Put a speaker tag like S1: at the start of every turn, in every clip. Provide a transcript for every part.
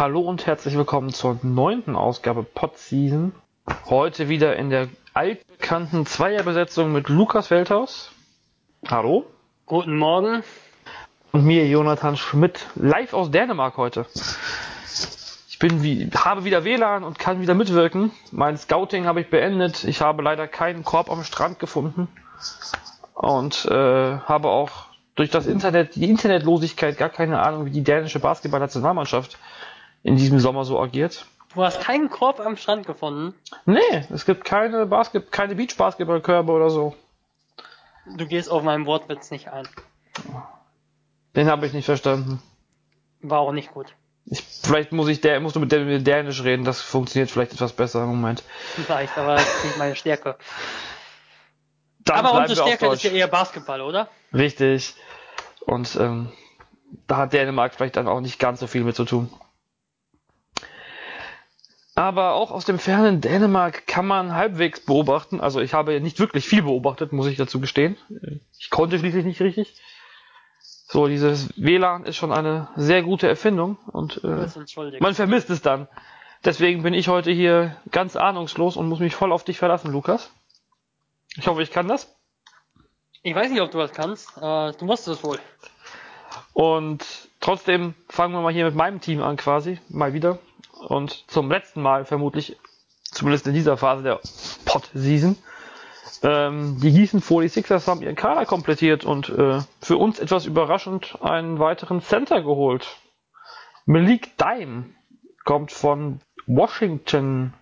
S1: Hallo und herzlich willkommen zur neunten Ausgabe Podseason. Heute wieder in der altbekannten Zweierbesetzung mit Lukas Feldhaus. Hallo.
S2: Guten Morgen.
S1: Und mir Jonathan Schmidt, live aus Dänemark heute. Ich bin wie, habe wieder WLAN und kann wieder mitwirken. Mein Scouting habe ich beendet. Ich habe leider keinen Korb am Strand gefunden. Und äh, habe auch durch das Internet, die Internetlosigkeit gar keine Ahnung, wie die dänische Basketballnationalmannschaft in diesem Sommer so agiert.
S2: Du hast keinen Korb am Strand gefunden?
S1: Nee, es gibt keine Basket, keine Beach-Basketballkörbe oder so.
S2: Du gehst auf meinen Wortwitz nicht ein.
S1: Den habe ich nicht verstanden.
S2: War auch nicht gut.
S1: Ich, vielleicht muss ich der, musst du mit der mit Dänisch reden, das funktioniert vielleicht etwas besser im Moment.
S2: Vielleicht, aber das ist nicht meine Stärke.
S1: Dann
S2: aber unsere Stärke ist ja eher Basketball, oder?
S1: Richtig. Und ähm, da hat Dänemark vielleicht dann auch nicht ganz so viel mit zu tun. Aber auch aus dem fernen Dänemark kann man halbwegs beobachten. Also ich habe nicht wirklich viel beobachtet, muss ich dazu gestehen. Ich konnte schließlich nicht richtig. So, dieses WLAN ist schon eine sehr gute Erfindung und äh, man vermisst es dann. Deswegen bin ich heute hier ganz ahnungslos und muss mich voll auf dich verlassen, Lukas. Ich hoffe, ich kann das.
S2: Ich weiß nicht, ob du das kannst. Äh, du musst es wohl.
S1: Und trotzdem fangen wir mal hier mit meinem Team an quasi, mal wieder. Und zum letzten Mal vermutlich, zumindest in dieser Phase der Pod-Season. Ähm, die Gießen 46ers haben ihren Kader komplettiert und äh, für uns etwas überraschend einen weiteren Center geholt. Malik Dime kommt von Washington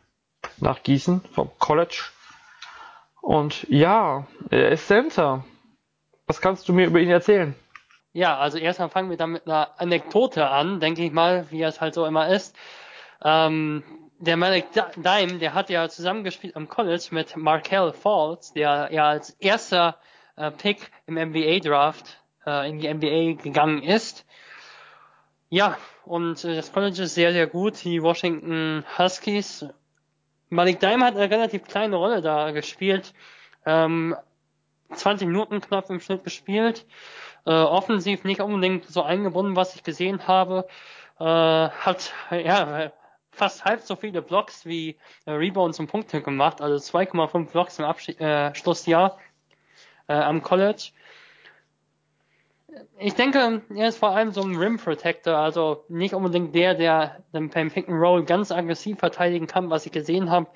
S1: nach Gießen, vom College. Und ja, er ist Center. Was kannst du mir über ihn erzählen?
S2: Ja, also erstmal fangen wir dann mit einer Anekdote an, denke ich mal, wie es halt so immer ist. Ähm, der Malik Dime, der hat ja zusammengespielt am College mit Markel Falls, der ja als erster äh, Pick im NBA Draft äh, in die NBA gegangen ist. Ja, und äh, das College ist sehr, sehr gut. Die Washington Huskies. Malik Dime hat eine relativ kleine Rolle da gespielt. Ähm, 20 Minuten knapp im Schnitt gespielt. Äh, offensiv nicht unbedingt so eingebunden, was ich gesehen habe. Äh, hat ja fast halb so viele Blocks wie äh, Rebounds und Punkte gemacht, also 2,5 Blocks im Abschied, äh, Schlussjahr äh, am College. Ich denke, er ist vor allem so ein Rim Protector, also nicht unbedingt der, der den beim Pick and Roll ganz aggressiv verteidigen kann, was ich gesehen habe.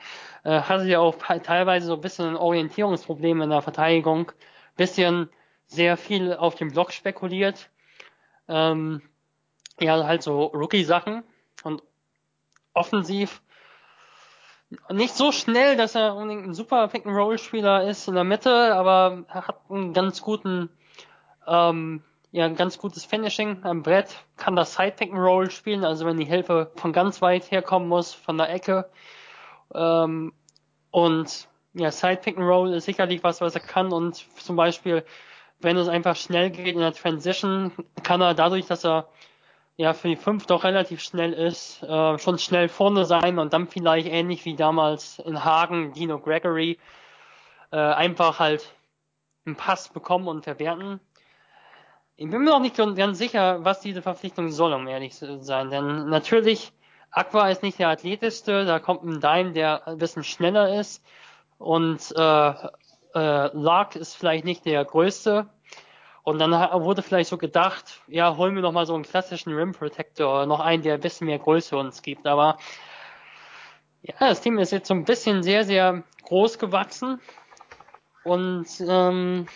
S2: Äh, hatte ja auch teilweise so ein bisschen Orientierungsprobleme in der Verteidigung, bisschen sehr viel auf dem Block spekuliert. Ähm, ja, halt so Rookie-Sachen offensiv nicht so schnell, dass er unbedingt ein super Pick-and-Roll-Spieler ist in der Mitte, aber er hat einen ganz guten, ähm, ja, ein ganz gutes Finishing am Brett, kann das Side-Pick-and-Roll spielen, also wenn die Hilfe von ganz weit herkommen muss, von der Ecke. Ähm, und ja, Side-Pick-and-Roll ist sicherlich was, was er kann und zum Beispiel, wenn es einfach schnell geht in der Transition, kann er dadurch, dass er ja für die 5 doch relativ schnell ist, äh, schon schnell vorne sein und dann vielleicht ähnlich wie damals in Hagen Dino Gregory äh, einfach halt einen Pass bekommen und verwerten. Ich bin mir noch nicht ganz sicher, was diese Verpflichtung soll, um ehrlich zu sein. Denn natürlich, Aqua ist nicht der athletischste, da kommt ein Dime, der ein bisschen schneller ist. Und äh, äh, Lark ist vielleicht nicht der größte. Und dann wurde vielleicht so gedacht, ja, holen wir noch mal so einen klassischen Rim Protector, noch einen, der ein bisschen mehr Größe uns gibt. Aber ja, das Team ist jetzt so ein bisschen sehr, sehr groß gewachsen und ähm,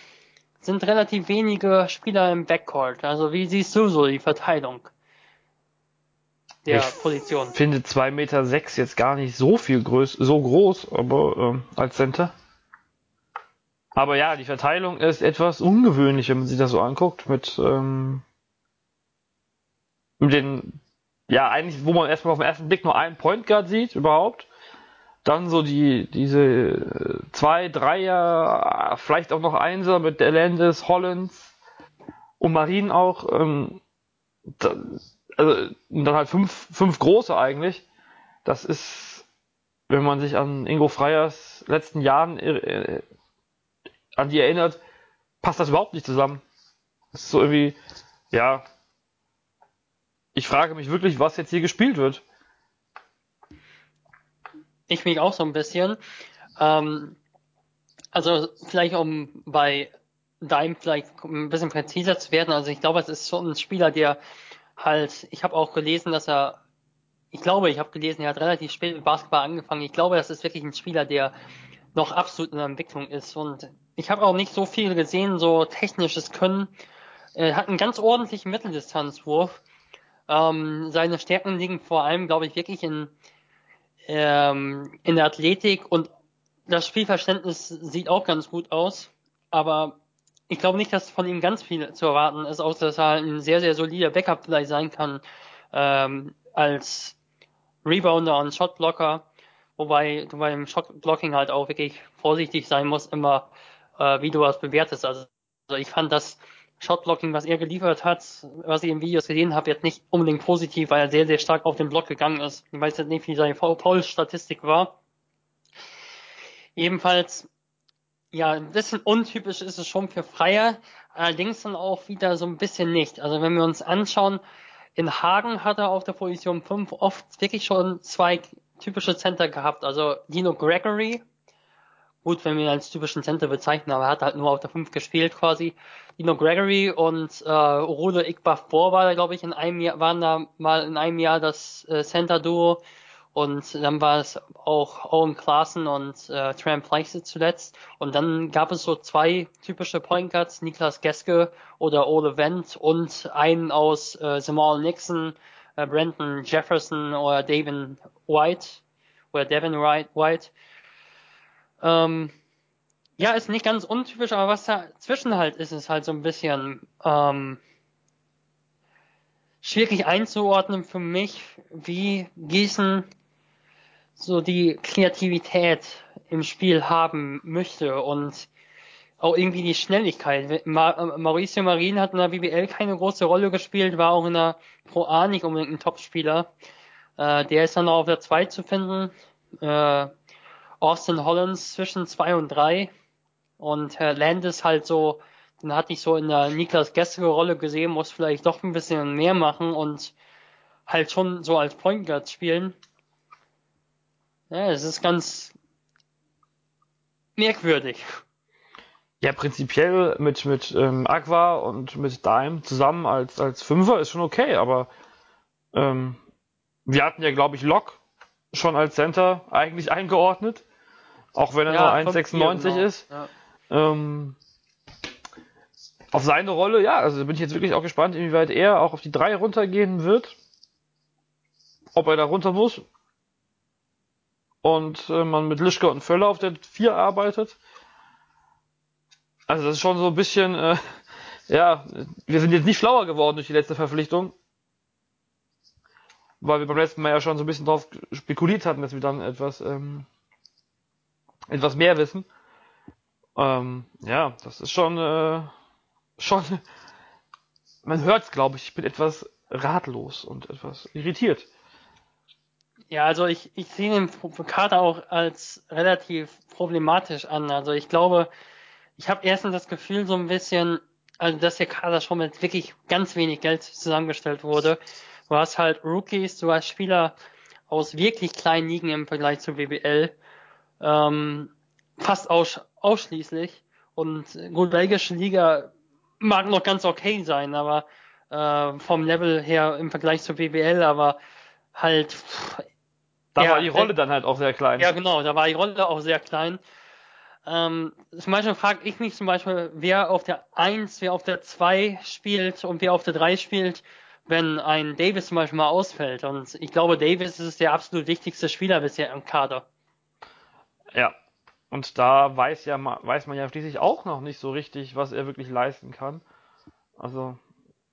S2: sind relativ wenige Spieler im Backcourt. Also wie siehst du so die Verteilung der
S1: ich
S2: Position?
S1: finde 2,6 Meter sechs jetzt gar nicht so viel groß, so groß, aber ähm, als Center. Aber ja, die Verteilung ist etwas ungewöhnlich, wenn man sich das so anguckt, mit, ähm, mit den, ja, eigentlich, wo man erstmal auf den ersten Blick nur einen Point Guard sieht, überhaupt. Dann so die, diese äh, zwei, Dreier, vielleicht auch noch Einser mit Landis, Hollins und Marien auch, ähm, da, also, und dann halt fünf, fünf große eigentlich. Das ist, wenn man sich an Ingo Freyers letzten Jahren äh, an die erinnert, passt das überhaupt nicht zusammen. Das ist so irgendwie, ja. ich frage mich wirklich, was jetzt hier gespielt wird.
S2: Ich mich auch so ein bisschen. Ähm, also vielleicht um bei Dime vielleicht ein bisschen präziser zu werden. Also ich glaube, es ist schon ein Spieler, der halt, ich habe auch gelesen, dass er, ich glaube, ich habe gelesen, er hat relativ spät mit Basketball angefangen. Ich glaube, das ist wirklich ein Spieler, der noch absolut in der Entwicklung ist. Und ich habe auch nicht so viel gesehen, so technisches Können. Er hat einen ganz ordentlichen Mitteldistanzwurf. Ähm, seine Stärken liegen vor allem, glaube ich, wirklich in, ähm, in der Athletik und das Spielverständnis sieht auch ganz gut aus. Aber ich glaube nicht, dass von ihm ganz viel zu erwarten ist, außer dass er ein sehr, sehr solider Backup vielleicht sein kann ähm, als Rebounder und Shotblocker. Wobei du beim Shotblocking halt auch wirklich vorsichtig sein musst, immer äh, wie du was bewertest. Also, also ich fand das Shotblocking, was er geliefert hat, was ich in Videos gesehen habe, jetzt nicht unbedingt positiv, weil er sehr, sehr stark auf den Block gegangen ist. Ich weiß jetzt nicht, wie seine Foul-Statistik war. Ebenfalls ja, ein bisschen untypisch ist es schon für Freier, allerdings dann auch wieder so ein bisschen nicht. Also wenn wir uns anschauen, in Hagen hat er auf der Position 5 oft wirklich schon zwei typische Center gehabt. Also Dino Gregory, gut, wenn wir ihn als typischen Center bezeichnen, aber er hat halt nur auf der 5 gespielt quasi. Dino Gregory und äh, Rode Igbaf-Bor war da, glaube ich, in einem Jahr, waren da mal in einem Jahr das äh, Center-Duo. Und dann war es auch Owen Klaassen und äh, Tram Pleixe zuletzt. Und dann gab es so zwei typische Point Guards, Niklas Geske oder Ole Wendt und einen aus äh, Jamal Nixon, äh, Brandon Jefferson oder Devin White oder Devin White. Ähm, ja, ist nicht ganz untypisch, aber was dazwischen halt ist, ist halt so ein bisschen ähm, schwierig einzuordnen für mich, wie Gießen so die Kreativität im Spiel haben möchte und auch irgendwie die Schnelligkeit. Mauricio Marin hat in der BBL keine große Rolle gespielt, war auch in der Pro A nicht unbedingt ein Topspieler. Äh, der ist dann auch auf der 2 zu finden. Äh, Austin Hollands zwischen 2 und 3. Und Herr Landis halt so, den hatte ich so in der Niklas Gessige Rolle gesehen, muss vielleicht doch ein bisschen mehr machen und halt schon so als Point Guard spielen. Ja, es ist ganz merkwürdig.
S1: Ja, prinzipiell mit, mit ähm, Aqua und mit Dime zusammen als, als Fünfer ist schon okay, aber ähm, wir hatten ja, glaube ich, Lok schon als Center eigentlich eingeordnet, auch wenn er ja, nur 1,96 genau. ist. Ja. Ähm, auf seine Rolle, ja, also bin ich jetzt wirklich auch gespannt, inwieweit er auch auf die 3 runtergehen wird. Ob er da runter muss, und äh, man mit Lischke und Völler auf der 4 arbeitet. Also das ist schon so ein bisschen, äh, ja, wir sind jetzt nicht schlauer geworden durch die letzte Verpflichtung. Weil wir beim letzten Mal ja schon so ein bisschen drauf spekuliert hatten, dass wir dann etwas, ähm, etwas mehr wissen. Ähm, ja, das ist schon, äh, schon, man hört's, glaube ich, ich bin etwas ratlos und etwas irritiert.
S2: Ja, also ich, ich sehe den Kader auch als relativ problematisch an. Also ich glaube, ich habe erstens das Gefühl so ein bisschen, also dass der Kader schon mit wirklich ganz wenig Geld zusammengestellt wurde. Du hast halt Rookies, du hast Spieler aus wirklich kleinen Ligen im Vergleich zur BBL, ähm, fast aus, ausschließlich. Und gut, belgische Liga mag noch ganz okay sein, aber äh, vom Level her im Vergleich zur BBL, aber halt
S1: da ja, war die Rolle dann halt auch sehr klein.
S2: Ja, genau, da war die Rolle auch sehr klein. Ähm, zum Beispiel frage ich mich zum Beispiel, wer auf der 1, wer auf der 2 spielt und wer auf der 3 spielt, wenn ein Davis zum Beispiel mal ausfällt. Und ich glaube, Davis ist der absolut wichtigste Spieler bisher im Kader.
S1: Ja. Und da weiß ja weiß man ja schließlich auch noch nicht so richtig, was er wirklich leisten kann. Also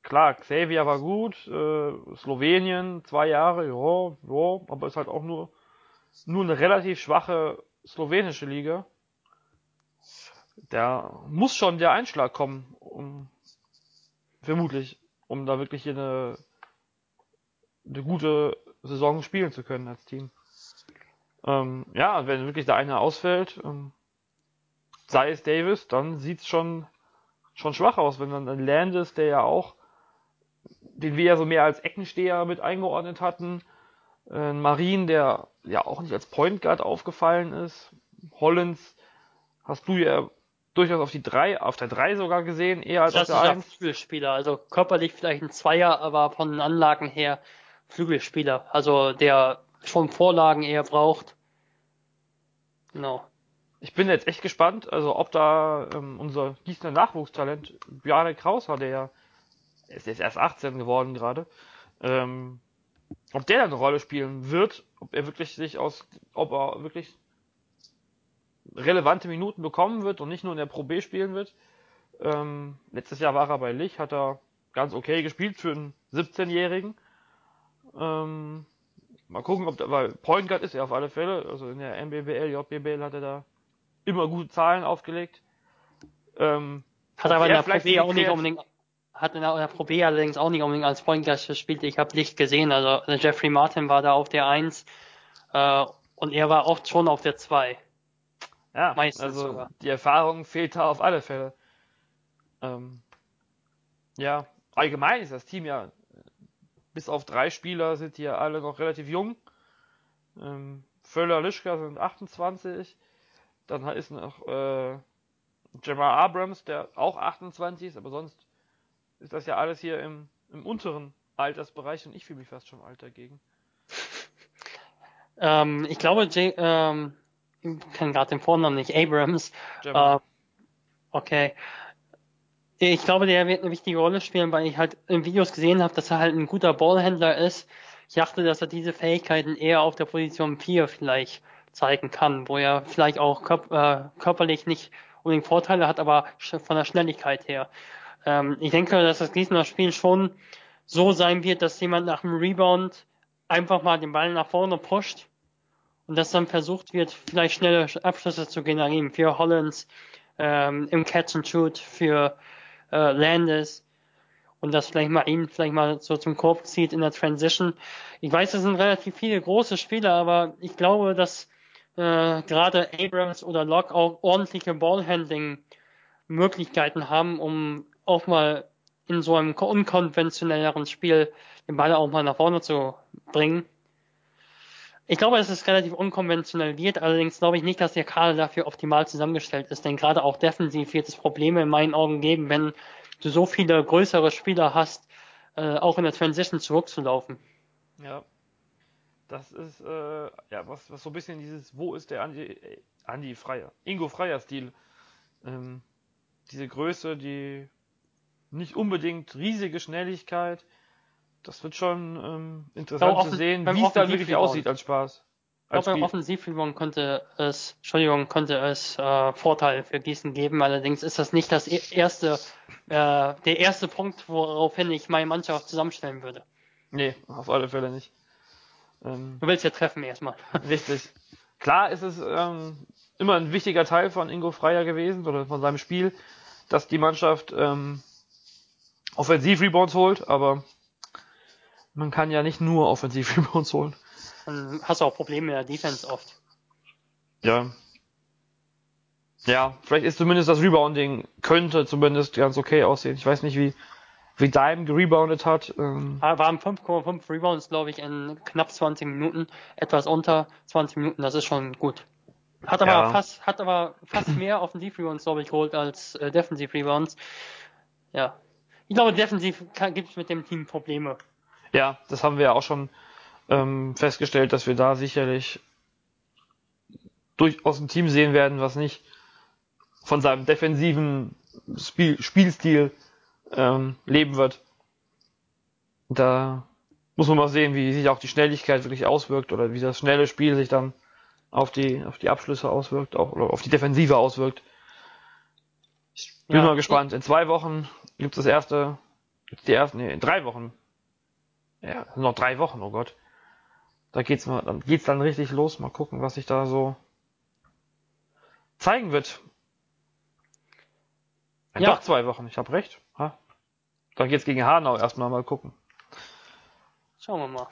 S1: klar, Xavier war gut, äh, Slowenien, zwei Jahre, ja, ja, aber ist halt auch nur, nur eine relativ schwache slowenische Liga. Da muss schon der Einschlag kommen, um, vermutlich, um da wirklich eine, eine gute Saison spielen zu können als Team. Ähm, ja, wenn wirklich der eine ausfällt, ähm, sei es Davis, dann sieht's schon, schon schwach aus. Wenn dann ein Landis, der ja auch den wir ja so mehr als Eckensteher mit eingeordnet hatten. Äh, Marien, der ja auch nicht als Point Guard aufgefallen ist. Hollins hast du ja durchaus auf die drei, auf der drei sogar gesehen, eher als auf der eins.
S2: Flügelspieler, also körperlich vielleicht ein Zweier, aber von den Anlagen her Flügelspieler, also der schon Vorlagen eher braucht.
S1: Genau. Ich bin jetzt echt gespannt, also ob da ähm, unser Gießener Nachwuchstalent, Bjarne Krauser, der ja ist jetzt erst 18 geworden gerade, ähm, ob der eine Rolle spielen wird, ob er wirklich sich aus, ob er wirklich relevante Minuten bekommen wird und nicht nur in der Pro B spielen wird. Ähm, letztes Jahr war er bei Lich, hat er ganz okay gespielt für einen 17-Jährigen. Ähm, mal gucken, ob der, weil Point Guard ist er auf alle Fälle, also in der MBBL, JBBL hat er da immer gute Zahlen aufgelegt.
S2: Ähm, hat aber in der Pro B auch nicht unbedingt, hat in der Pro B allerdings auch nicht unbedingt als Point Guard gespielt. Ich habe Licht gesehen, also Jeffrey Martin war da auf der 1 äh, und er war oft schon auf der 2.
S1: Ja, Meistens also sogar. die Erfahrung fehlt da auf alle Fälle. Ähm, ja, allgemein ist das Team ja, bis auf drei Spieler sind die ja alle noch relativ jung. Ähm, Völler, Lischka sind 28. Dann ist noch äh, Jamar Abrams, der auch 28 ist, aber sonst ist das ja alles hier im, im unteren Altersbereich und ich fühle mich fast schon alt dagegen.
S2: ähm, ich glaube, J ähm, ich kenne gerade den Vornamen nicht, Abrams. Äh, okay. Ich glaube, der wird eine wichtige Rolle spielen, weil ich halt in Videos gesehen habe, dass er halt ein guter Ballhändler ist. Ich dachte, dass er diese Fähigkeiten eher auf der Position 4 vielleicht zeigen kann, wo er vielleicht auch körp äh, körperlich nicht unbedingt Vorteile hat, aber von der Schnelligkeit her. Ähm, ich denke, dass das Gießener Spiel schon so sein wird, dass jemand nach dem Rebound einfach mal den Ball nach vorne pusht und dass dann versucht wird, vielleicht schnelle Abschlüsse zu generieren für Hollands ähm, im Catch and Shoot, für äh, Landis und das vielleicht mal ihn vielleicht mal so zum Korb zieht in der Transition. Ich weiß, das sind relativ viele große Spieler, aber ich glaube, dass äh, gerade Abrams oder Locke auch ordentliche Ballhandling Möglichkeiten haben, um auch mal in so einem unkonventionelleren Spiel den Ball auch mal nach vorne zu bringen. Ich glaube, es relativ unkonventionell wird, allerdings glaube ich nicht, dass der Kader dafür optimal zusammengestellt ist, denn gerade auch defensiv wird es Probleme in meinen Augen geben, wenn du so viele größere Spieler hast, äh, auch in der Transition zurückzulaufen.
S1: Ja. Das ist äh, ja was, was so ein bisschen dieses, wo ist der Andi, äh, Andi Freier, Ingo Freier Stil. Ähm, diese Größe, die nicht unbedingt riesige Schnelligkeit, das wird schon ähm, interessant zu sehen, wie es dann wirklich aussieht als Spaß.
S2: Ich glaube, beim Offensivrebound konnte es, Entschuldigung, konnte es äh, Vorteile für Gießen geben. Allerdings ist das nicht das e-, erste, äh, der erste Punkt, woraufhin ich meine Mannschaft zusammenstellen würde.
S1: Nee, auf alle Fälle nicht.
S2: Ähm, du willst ja treffen erstmal.
S1: Richtig. Klar ist es ähm, immer ein wichtiger Teil von Ingo Freier gewesen oder von seinem Spiel, dass die Mannschaft ähm, Offensiv-Rebounds holt, aber man kann ja nicht nur Offensiv-Rebounds holen.
S2: Dann hast du auch Probleme in der Defense oft.
S1: Ja. Ja, vielleicht ist zumindest das Rebounding könnte zumindest ganz okay aussehen. Ich weiß nicht, wie, wie Dime gereboundet hat.
S2: Ähm. Waren 5,5 Rebounds, glaube ich, in knapp 20 Minuten. Etwas unter 20 Minuten, das ist schon gut. Hat aber ja. fast, hat aber fast mehr Offensiv-Rebounds, glaube ich, geholt als äh, Defensiv-Rebounds. Ja. Ich glaube, defensiv gibt es mit dem Team Probleme.
S1: Ja, das haben wir ja auch schon ähm, festgestellt, dass wir da sicherlich durchaus ein Team sehen werden, was nicht von seinem defensiven Spiel, Spielstil ähm, leben wird. Da muss man mal sehen, wie sich auch die Schnelligkeit wirklich auswirkt oder wie das schnelle Spiel sich dann auf die, auf die Abschlüsse auswirkt, auch, oder auf die Defensive auswirkt. Ich bin ja, mal gespannt. In zwei Wochen gibt's das erste, die ersten, nee, in drei Wochen ja, noch drei Wochen, oh Gott. Da geht's mal, dann geht's dann richtig los. Mal gucken, was sich da so zeigen wird. Ja. Doch zwei Wochen, ich habe recht. Ha? Dann geht's gegen Hanau erstmal mal gucken.
S2: Schauen wir mal.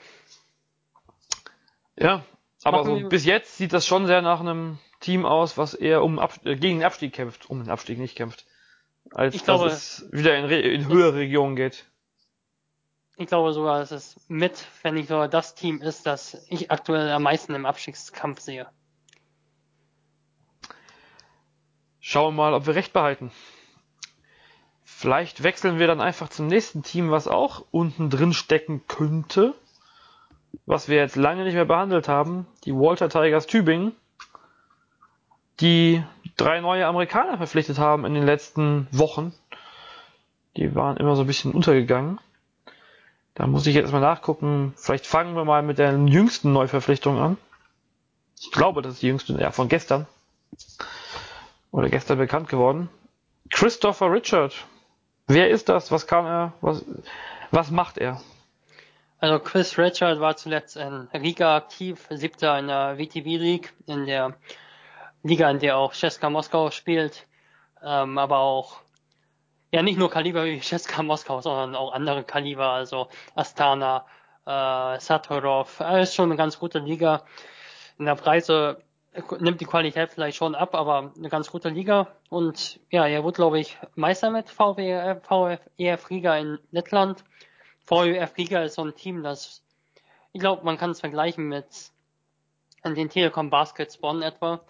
S1: Ja, aber so bis jetzt sieht das schon sehr nach einem Team aus, was eher um Ab äh, gegen den Abstieg kämpft, um den Abstieg nicht kämpft, als ich dass glaube, es wieder in, in höhere Regionen geht.
S2: Ich glaube sogar, dass es mit, wenn nicht sogar das Team ist, das ich aktuell am meisten im Abstiegskampf sehe.
S1: Schauen wir mal, ob wir recht behalten. Vielleicht wechseln wir dann einfach zum nächsten Team, was auch unten drin stecken könnte. Was wir jetzt lange nicht mehr behandelt haben. Die Walter Tigers Tübingen. Die drei neue Amerikaner verpflichtet haben in den letzten Wochen. Die waren immer so ein bisschen untergegangen. Da muss ich jetzt mal nachgucken. Vielleicht fangen wir mal mit der jüngsten Neuverpflichtung an. Ich glaube, das ist die jüngste, ja, von gestern. Oder gestern bekannt geworden. Christopher Richard. Wer ist das? Was kann er? Was, was macht er?
S2: Also Chris Richard war zuletzt in Riga aktiv, siebter in der VTV League, in der Liga, in der auch Cesca Moskau spielt, ähm, aber auch ja nicht nur Kaliber wie Cesca Moskau, sondern auch andere Kaliber, also Astana, äh, Satorov, ist schon eine ganz gute Liga. In der Preise nimmt die Qualität vielleicht schon ab, aber eine ganz gute Liga. Und ja, er wird, glaube ich, Meister mit VW, VfEF Riga in Lettland. VfEF Riga ist so ein Team, das, ich glaube, man kann es vergleichen mit den Telekom Baskets Bonn etwa.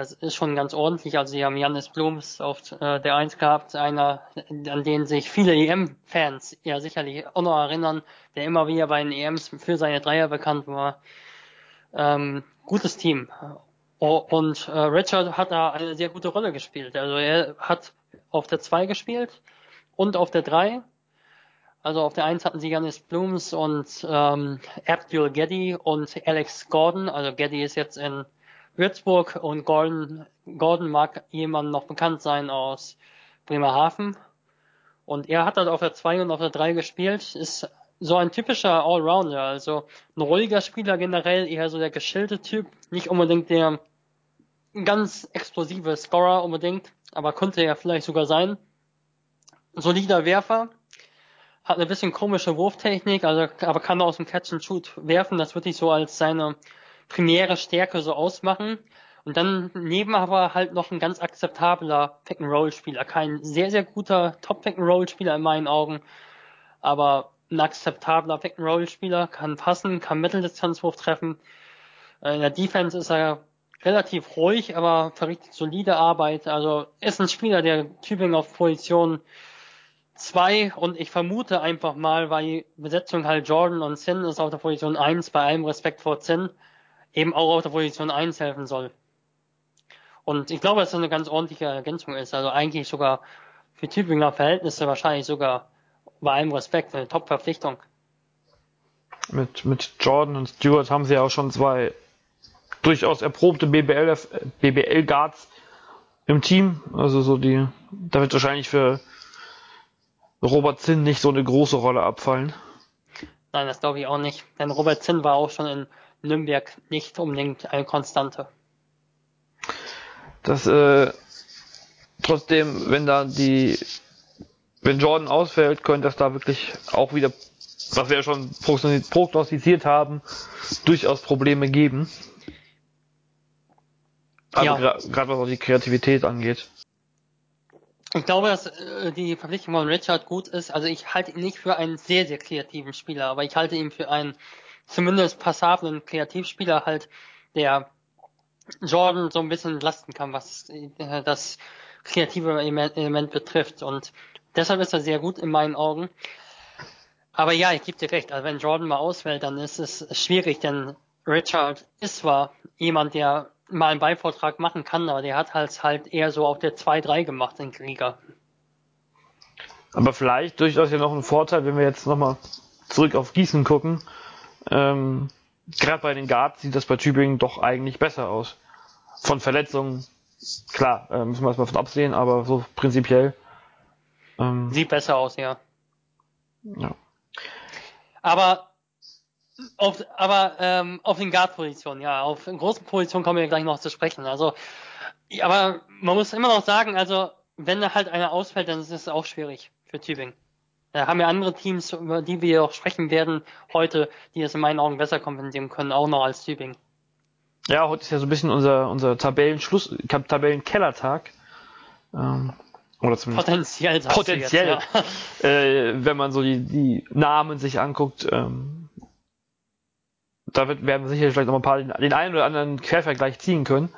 S2: Das ist schon ganz ordentlich. Also sie haben Janis Blums auf äh, der Eins gehabt, einer, an den sich viele EM-Fans ja sicherlich auch noch erinnern, der immer wieder bei den EMs für seine Dreier bekannt war. Ähm, gutes Team. Und äh, Richard hat da eine sehr gute Rolle gespielt. Also er hat auf der 2 gespielt und auf der 3. Also auf der 1 hatten sie Janis Blooms und ähm, Abdul Geddy und Alex Gordon. Also Geddy ist jetzt in Würzburg und Gordon, Gordon mag jemand noch bekannt sein aus Bremerhaven. Und er hat halt auf der 2 und auf der 3 gespielt, ist so ein typischer Allrounder, also ein ruhiger Spieler generell, eher so der geschillte Typ, nicht unbedingt der ganz explosive Scorer unbedingt, aber könnte er vielleicht sogar sein. Solider Werfer, hat eine bisschen komische Wurftechnik, also aber kann aus dem Catch and Shoot werfen, das würde ich so als seine primäre Stärke so ausmachen. Und dann neben aber halt noch ein ganz akzeptabler Pick-and-Roll-Spieler. Kein sehr, sehr guter Top-Pick-and-Roll-Spieler in meinen Augen, aber ein akzeptabler Pick-and-Roll-Spieler, kann passen, kann Mitteldistanzwurf treffen. Äh, in der Defense ist er relativ ruhig, aber verrichtet solide Arbeit. Also ist ein Spieler, der Tübingen auf Position 2 und ich vermute einfach mal, weil die Besetzung halt Jordan und Zinn ist auf der Position 1, bei allem Respekt vor Zinn, eben auch auf der Position 1 helfen soll. Und ich glaube, dass das eine ganz ordentliche Ergänzung ist. Also eigentlich sogar für Tübinger Verhältnisse wahrscheinlich sogar bei allem Respekt eine Top-Verpflichtung.
S1: Mit, mit Jordan und Stewart haben sie ja auch schon zwei durchaus erprobte BBL, BBL Guards im Team. Also so die, da wird wahrscheinlich für Robert Zinn nicht so eine große Rolle abfallen.
S2: Nein, das glaube ich auch nicht. Denn Robert Zinn war auch schon in Nürnberg nicht unbedingt eine Konstante.
S1: Das äh, trotzdem, wenn da die, wenn Jordan ausfällt, könnte das da wirklich auch wieder, was wir ja schon prognostiziert haben, durchaus Probleme geben. Also ja. gerade was auch die Kreativität angeht.
S2: Ich glaube, dass äh, die Verpflichtung von Richard gut ist. Also ich halte ihn nicht für einen sehr, sehr kreativen Spieler, aber ich halte ihn für einen zumindest passablen Kreativspieler halt, der Jordan so ein bisschen lasten kann, was äh, das kreative Element, Element betrifft. Und deshalb ist er sehr gut in meinen Augen. Aber ja, ich gebe dir recht. Also wenn Jordan mal ausfällt, dann ist es schwierig, denn Richard ist zwar jemand, der mal einen Beivortrag machen kann, aber der hat halt halt eher so auf der 2-3 gemacht in Krieger.
S1: Aber vielleicht durchaus ja noch ein Vorteil, wenn wir jetzt nochmal zurück auf Gießen gucken. Ähm, Gerade bei den Guards sieht das bei Tübingen doch eigentlich besser aus. Von Verletzungen, klar, äh, müssen wir erstmal von absehen, aber so prinzipiell.
S2: Ähm, sieht besser aus, ja.
S1: Ja.
S2: Aber auf, aber ähm, auf den Guard-Positionen, ja, auf großen Positionen kommen wir gleich noch zu sprechen. Also, aber man muss immer noch sagen, also wenn da halt einer ausfällt, dann ist es auch schwierig für Tübingen. Da haben ja andere Teams, über die wir auch sprechen werden heute, die es in meinen Augen besser kompensieren können, auch noch als Tübingen.
S1: Ja, heute ist ja so ein bisschen unser, unser Tabellenschluss, Tabellenkellertag. Ähm, Oder zumindest
S2: Potenziell,
S1: potenziell,
S2: jetzt, ja.
S1: äh, wenn man so die, die Namen sich anguckt, ähm, da wird, werden wir sicherlich vielleicht noch ein paar den, den einen oder anderen Quervergleich ziehen können.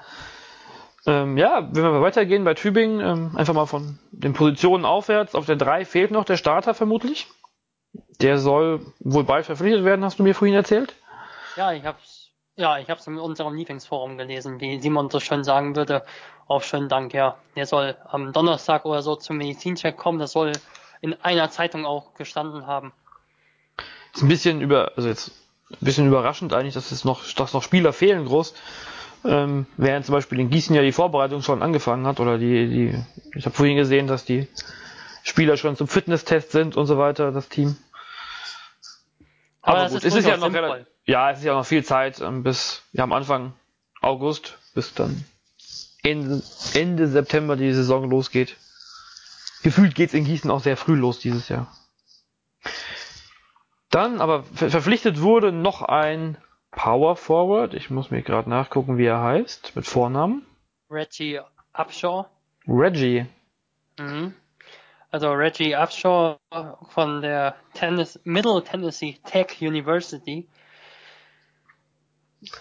S1: Ähm, ja, wenn wir weitergehen bei Tübingen, ähm, einfach mal von den Positionen aufwärts. Auf der 3 fehlt noch der Starter vermutlich. Der soll wohl bald verpflichtet werden, hast du mir vorhin erzählt.
S2: Ja, ich hab's, ja, ich hab's in unserem Lieblingsforum gelesen, wie Simon so schön sagen würde. Auch schönen Dank, ja. Der soll am Donnerstag oder so zum Medizincheck kommen. Das soll in einer Zeitung auch gestanden haben.
S1: Ist ein bisschen über, also jetzt ein bisschen überraschend eigentlich, dass es noch, dass noch Spieler fehlen groß. Ähm, während zum Beispiel in Gießen ja die Vorbereitung schon angefangen hat oder die, die, ich habe vorhin gesehen, dass die Spieler schon zum Fitnesstest sind und so weiter, das Team.
S2: Aber
S1: Aber, gut,
S2: ist
S1: es ist ja noch relativ, ja, es ist ja noch viel Zeit ähm, bis ja, am Anfang August, bis dann Ende, Ende September die Saison losgeht. Gefühlt geht's in Gießen auch sehr früh los dieses Jahr. Dann aber ver verpflichtet wurde noch ein Power Forward. Ich muss mir gerade nachgucken, wie er heißt, mit Vornamen.
S2: Reggie Upshaw.
S1: Reggie.
S2: Mhm. Also Reggie Upshaw von der Tennis, Middle Tennessee Tech University.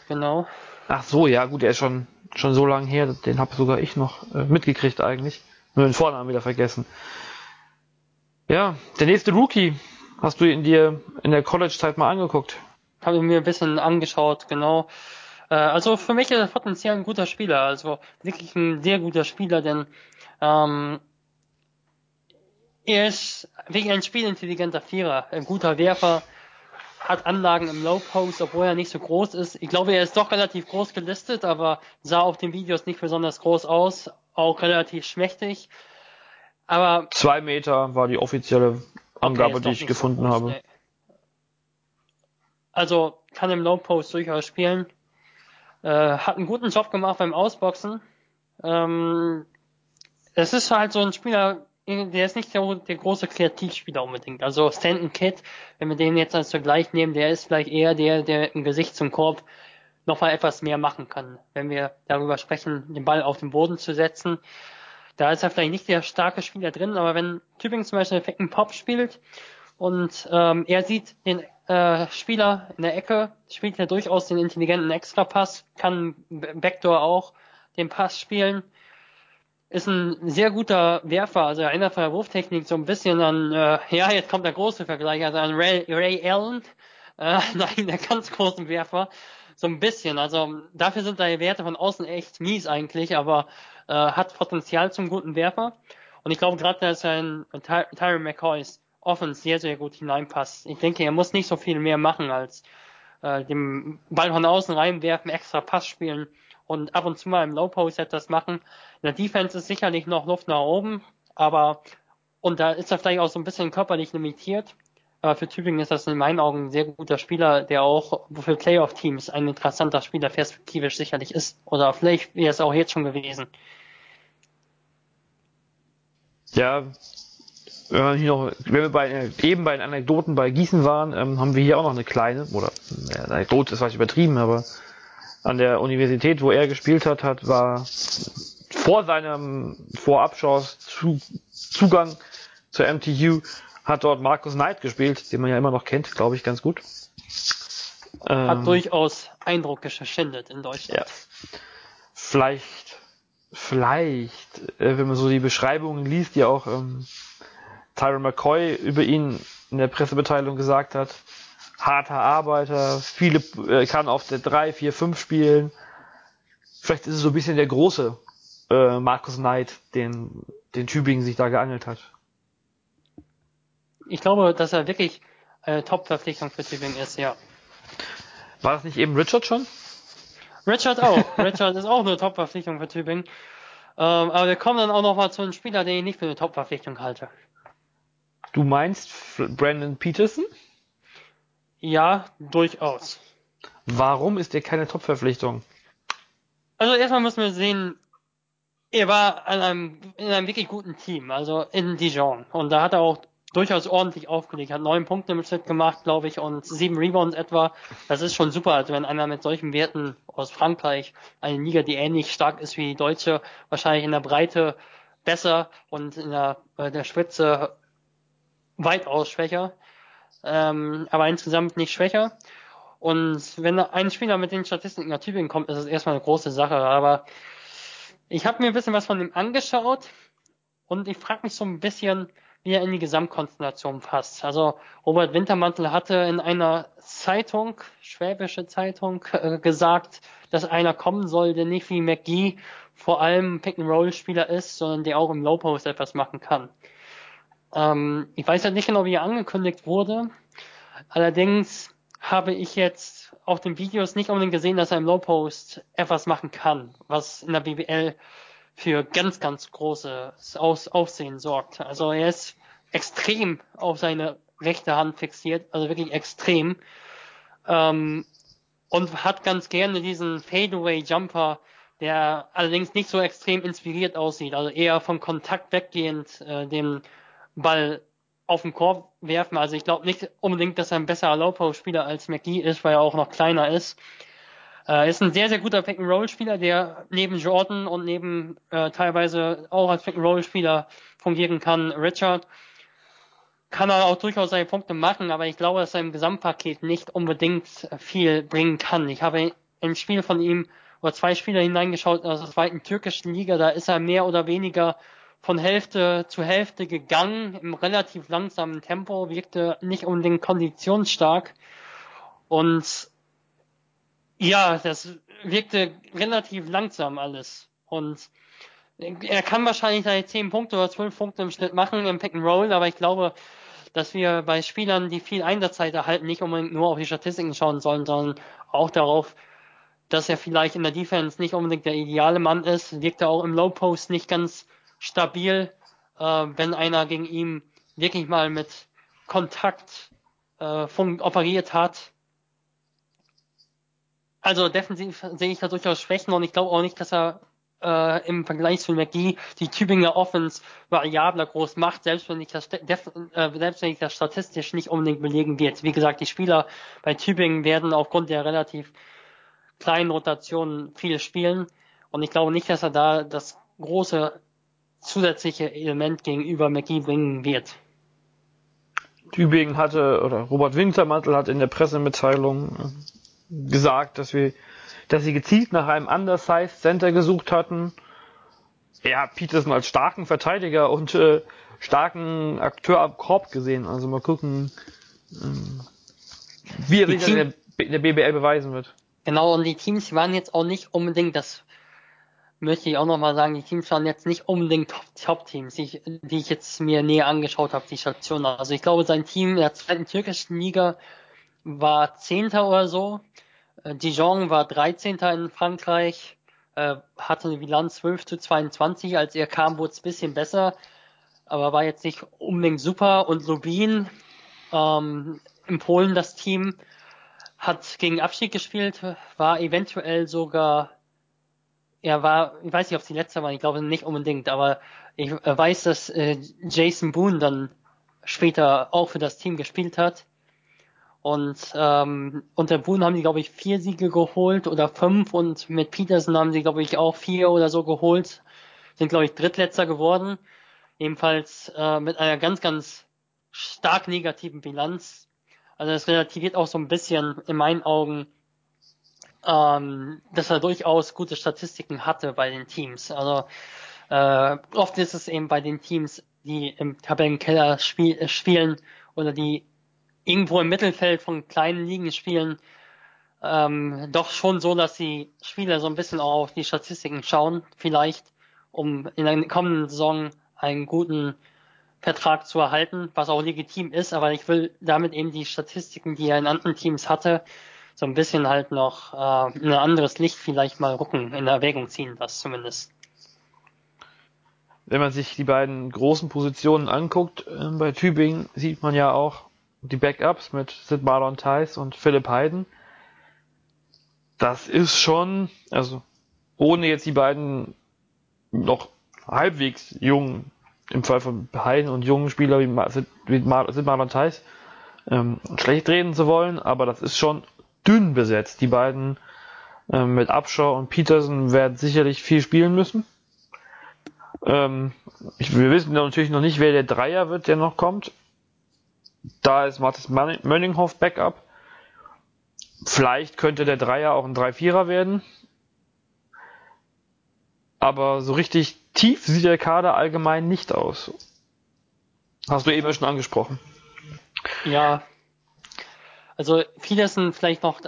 S2: Genau.
S1: Ach so, ja gut, er ist schon schon so lange her, den habe sogar ich noch äh, mitgekriegt eigentlich. Nur den Vornamen wieder vergessen. Ja, der nächste Rookie. Hast du ihn dir in der College-Zeit mal angeguckt?
S2: Habe ich mir ein bisschen angeschaut, genau. Äh, also für mich ist er potenziell ein guter Spieler, also wirklich ein sehr guter Spieler, denn ähm, er ist wirklich ein spielintelligenter Vierer, ein guter Werfer, hat Anlagen im Low Post, obwohl er nicht so groß ist. Ich glaube, er ist doch relativ groß gelistet, aber sah auf den Videos nicht besonders groß aus, auch relativ schmächtig. Aber
S1: Zwei Meter war die offizielle Angabe,
S2: ist
S1: die ich
S2: so
S1: gefunden
S2: groß,
S1: habe.
S2: nee. Also kann im Low Post durchaus spielen. Äh, hat einen guten Job gemacht beim Ausboxen. Ähm, es ist halt so ein Spieler, der ist nicht der, der große Kreativspieler unbedingt. Also Stanton Kidd, wenn wir den jetzt als Vergleich nehmen, der ist vielleicht eher der, der im Gesicht zum Korb nochmal etwas mehr machen kann. Wenn wir darüber sprechen, den Ball auf den Boden zu setzen, da ist er vielleicht nicht der starke Spieler drin, aber wenn Tübingen zum Beispiel einen Pop spielt und ähm, er sieht den äh, Spieler in der Ecke, spielt er durchaus den intelligenten Extrapass, kann Backdoor auch den Pass spielen, ist ein sehr guter Werfer, also erinnert von der Wurftechnik so ein bisschen an, äh, ja, jetzt kommt der große Vergleich, also an Ray, Ray Allen, äh, nein, der ganz großen Werfer, so ein bisschen, also dafür sind seine Werte von außen echt mies eigentlich, aber äh, hat Potenzial zum guten Werfer. Und ich glaube gerade, dass ein Ty Tyron McCoys Offense sehr, sehr gut hineinpasst. Ich denke, er muss nicht so viel mehr machen als äh, dem Ball von außen reinwerfen, extra Pass spielen und ab und zu mal im Low Post etwas machen. In der Defense ist sicherlich noch Luft nach oben, aber und da ist er vielleicht auch so ein bisschen körperlich limitiert. Aber für Tübingen ist das in meinen Augen ein sehr guter Spieler, der auch für Playoff-Teams ein interessanter Spieler perspektivisch sicherlich ist. Oder vielleicht wäre es auch jetzt schon gewesen.
S1: Ja, wenn wir hier noch, wenn wir bei, eben bei den Anekdoten bei Gießen waren, ähm, haben wir hier auch noch eine kleine, oder ja, eine Anekdote ist vielleicht übertrieben, aber an der Universität, wo er gespielt hat, hat war vor seinem Vorabschauss zu, Zugang zur MTU hat dort Markus Knight gespielt, den man ja immer noch kennt, glaube ich, ganz gut.
S2: Hat
S1: Ähm,
S2: durchaus Eindruck geschindet in Deutschland.
S1: ja. Vielleicht, vielleicht, äh, wenn man so die Beschreibungen liest, die auch ähm, Tyron McCoy über ihn in der Pressemitteilung gesagt hat, harter Arbeiter, viele äh, kann auf der 3, 4, 5 spielen. Vielleicht ist es so ein bisschen der große äh, Markus Knight, den, den Tübingen sich da geangelt hat.
S2: Ich glaube, dass er wirklich eine Top-Verpflichtung für Tübingen ist, ja.
S1: War das nicht eben Richard schon?
S2: Richard auch. Richard ist auch eine Top-Verpflichtung für Tübingen. Ähm, aber wir kommen dann auch noch mal zu einem Spieler, den ich nicht für eine Top-Verpflichtung halte.
S1: Du meinst Brandon Peterson?
S2: Ja, durchaus.
S1: Warum ist er keine Top-Verpflichtung?
S2: Also erstmal müssen wir sehen, er war an einem, in einem wirklich guten Team, also in Dijon. Und da hat er auch durchaus ordentlich aufgelegt, hat neun Punkte im Schnitt gemacht, glaube ich, und sieben Rebounds etwa. Das ist schon super, also wenn einer mit solchen Werten aus Frankreich, eine Liga, die ähnlich stark ist wie die deutsche, wahrscheinlich in der Breite besser und in der, äh, der Spitze weitaus schwächer, ähm, aber insgesamt nicht schwächer. Und wenn ein Spieler mit den Statistiken nach Tübingen kommt, ist es erstmal eine große Sache. Aber ich habe mir ein bisschen was von ihm angeschaut und ich frage mich so ein bisschen, wie er in die Gesamtkonstellation passt. Also Robert Wintermantel hatte in einer Zeitung, schwäbische Zeitung, äh, gesagt, dass einer kommen soll, der nicht wie McGee vor allem Pick-and-Roll-Spieler ist, sondern der auch im Low-Post etwas machen kann. Ähm, ich weiß halt nicht genau, wie er angekündigt wurde. Allerdings habe ich jetzt auf den Videos nicht unbedingt gesehen, dass er im Low Post etwas machen kann, was in der BBL für ganz, ganz großes Aus Aufsehen sorgt. Also er ist extrem auf seine rechte Hand fixiert, also wirklich extrem. Ähm, und hat ganz gerne diesen Fadeaway Jumper, der allerdings nicht so extrem inspiriert aussieht, also eher vom Kontakt weggehend äh, den Ball auf den Korb werfen. Also ich glaube nicht unbedingt, dass er ein besserer Low-Post-Spieler als McGee ist, weil er auch noch kleiner ist. Äh, ist ein sehr, sehr guter Pick-and-Roll-Spieler, der neben Jordan und neben äh, teilweise auch als Pick-and-Roll-Spieler fungieren kann. Richard kann er auch durchaus seine Punkte machen, aber ich glaube, dass er im Gesamtpaket nicht unbedingt viel bringen kann. Ich habe ein Spiel von ihm oder zwei Spieler hineingeschaut aus der zweiten türkischen Liga, da ist er mehr oder weniger von Hälfte zu Hälfte gegangen, im relativ langsamen Tempo, wirkte nicht unbedingt konditionsstark. Und ja, das wirkte relativ langsam alles. Und er kann wahrscheinlich seine 10 Punkte oder 12 Punkte im Schnitt machen im Pick and Roll, aber ich glaube, dass wir bei Spielern, die viel Einsatzzeit erhalten, nicht unbedingt nur auf die Statistiken schauen sollen, sondern auch darauf, dass er vielleicht in der Defense nicht unbedingt der ideale Mann ist, wirkt er auch im Low Post nicht ganz stabil, äh, wenn einer gegen ihn wirklich mal mit Kontakt äh, operiert hat. Also defensiv sehe ich da durchaus Schwächen und ich glaube auch nicht, dass er äh, im Vergleich zu McGee die Tübinger Offense variabler groß macht, selbst wenn ich das, äh, selbst wenn ich das statistisch nicht unbedingt belegen wird. Wie gesagt, die Spieler bei Tübingen werden aufgrund der relativ kleinen Rotationen viel spielen und ich glaube nicht, dass er da das große zusätzliche Element gegenüber McGee bringen wird.
S1: Tübingen hatte, oder Robert Wintermantel hat in der Pressemitteilung äh, gesagt, dass wir, dass sie gezielt nach einem undersized Center gesucht hatten. Er hat Peterson als starken Verteidiger und äh, starken Akteur am Korb gesehen. Also mal gucken, ähm, wie er sich in der, in der BBL beweisen wird.
S2: Genau, und die Teams waren jetzt auch nicht unbedingt das möchte ich auch nochmal sagen, die Teams waren jetzt nicht unbedingt Top-Teams, die, die ich jetzt mir näher angeschaut habe, die Station. Also ich glaube, sein Team in der zweiten türkischen Liga war Zehnter oder so. Äh, Dijon war 13. in Frankreich, äh, hatte eine Bilanz 12 zu 22. Als er kam, wurde es ein bisschen besser, aber war jetzt nicht unbedingt super. Und Lubin, ähm, in Polen das Team, hat gegen Abstieg gespielt, war eventuell sogar er war, ich weiß nicht, ob es die letzte war, ich glaube nicht unbedingt, aber ich weiß, dass äh, Jason Boone dann später auch für das Team gespielt hat. Und ähm, unter Boone haben sie, glaube ich, vier Siege geholt oder fünf und mit Peterson haben sie, glaube ich, auch vier oder so geholt. Sind, glaube ich, Drittletzter geworden. Ebenfalls äh, mit einer ganz, ganz stark negativen Bilanz. Also das relativiert auch so ein bisschen in meinen Augen ähm, dass er durchaus gute Statistiken hatte bei den Teams. Also äh, oft ist es eben bei den Teams, die im Tabellenkeller spiel äh, spielen oder die irgendwo im Mittelfeld von kleinen Ligen spielen, ähm, doch schon so, dass die Spieler so ein bisschen auch auf die Statistiken schauen, vielleicht, um in der kommenden Saison einen guten Vertrag zu erhalten, was auch legitim ist, aber ich will damit eben die Statistiken, die er in anderen Teams hatte, so ein bisschen halt noch äh, ein anderes Licht vielleicht mal rücken, in Erwägung ziehen, das zumindest.
S1: Wenn man sich die beiden großen Positionen anguckt, äh, bei Tübingen sieht man ja auch die Backups mit Sid Marlon Theis und Philipp Heiden. Das ist schon, also ohne jetzt die beiden noch halbwegs jungen, im Fall von Heiden und jungen Spieler wie Sid, Marlon Theis, ähm, schlecht reden zu wollen, aber das ist schon dünn besetzt. Die beiden äh, mit Abschau und Peterson werden sicherlich viel spielen müssen. Ähm, ich, wir wissen natürlich noch nicht, wer der Dreier wird, der noch kommt. Da ist Mathis Mönninghoff Backup. Vielleicht könnte der Dreier auch ein 3-4er werden. Aber so richtig tief sieht der Kader allgemein nicht aus. Hast du eben schon angesprochen.
S2: Ja. Also vieles sind vielleicht noch,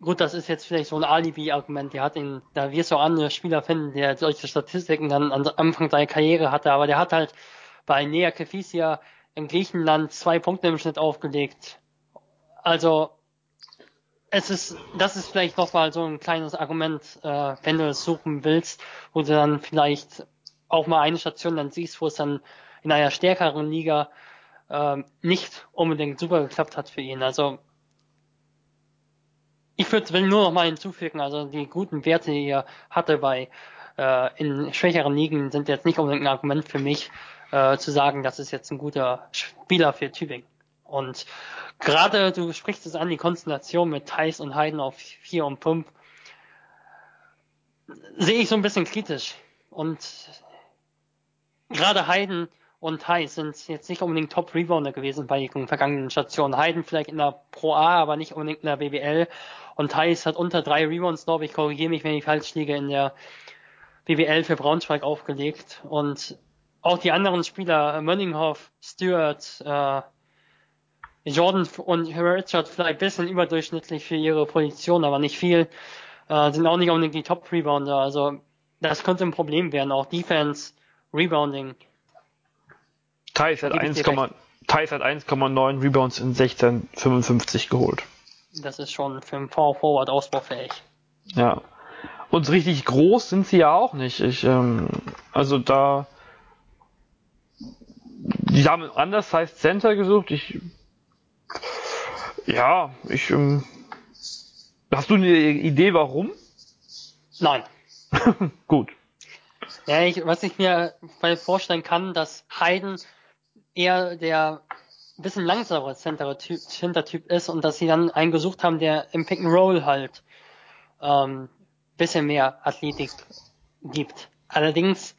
S2: gut, das ist jetzt vielleicht so ein Alibi-Argument. Der hat ihn, da wirst du auch andere Spieler finden, der solche Statistiken dann am Anfang seiner Karriere hatte, aber der hat halt bei Nea Kefisia in Griechenland zwei Punkte im Schnitt aufgelegt. Also es ist, das ist vielleicht nochmal so ein kleines Argument, äh, wenn du es suchen willst, wo du dann vielleicht auch mal eine Station dann siehst, wo es dann in einer stärkeren Liga äh, nicht unbedingt super geklappt hat für ihn. Also ich würde will nur noch mal hinzufügen, also die guten Werte, die er hatte bei äh, in schwächeren Ligen, sind jetzt nicht unbedingt ein Argument für mich, äh, zu sagen, das ist jetzt ein guter Spieler für Tübingen. Und gerade, du sprichst es an, die Konstellation mit Thais und Heiden auf 4 und 5, sehe ich so ein bisschen kritisch. Und gerade Heiden und Thais sind jetzt nicht unbedingt Top-Rebounder gewesen bei den vergangenen Stationen. Heiden vielleicht in der Pro A, aber nicht unbedingt in der BBL. Und Thais hat unter drei Rebounds, glaube ich, korrigiere mich, wenn ich falsch liege, in der BBL für Braunschweig aufgelegt. Und auch die anderen Spieler, Mönninghoff, Stewart, äh, Jordan und Richard vielleicht ein bisschen überdurchschnittlich für ihre Position, aber nicht viel, äh, sind auch nicht unbedingt die Top-Rebounder. Also das könnte ein Problem werden, auch Defense, Rebounding.
S1: Thais hat 1,9 Rebounds in 16,55 geholt.
S2: Das ist schon für einen Power Forward ausbaufähig.
S1: Ja. Und richtig groß sind sie ja auch nicht. Ich, ähm, also da, die haben anders heißt Center gesucht. Ich ja, ich. Ähm, hast du eine Idee, warum?
S2: Nein.
S1: Gut.
S2: Ja, ich, was ich mir vorstellen kann, dass Hayden eher der ein bisschen langsamere Center-Typ ist und dass sie dann einen gesucht haben, der im Pick and Roll halt ähm, bisschen mehr Athletik gibt. Allerdings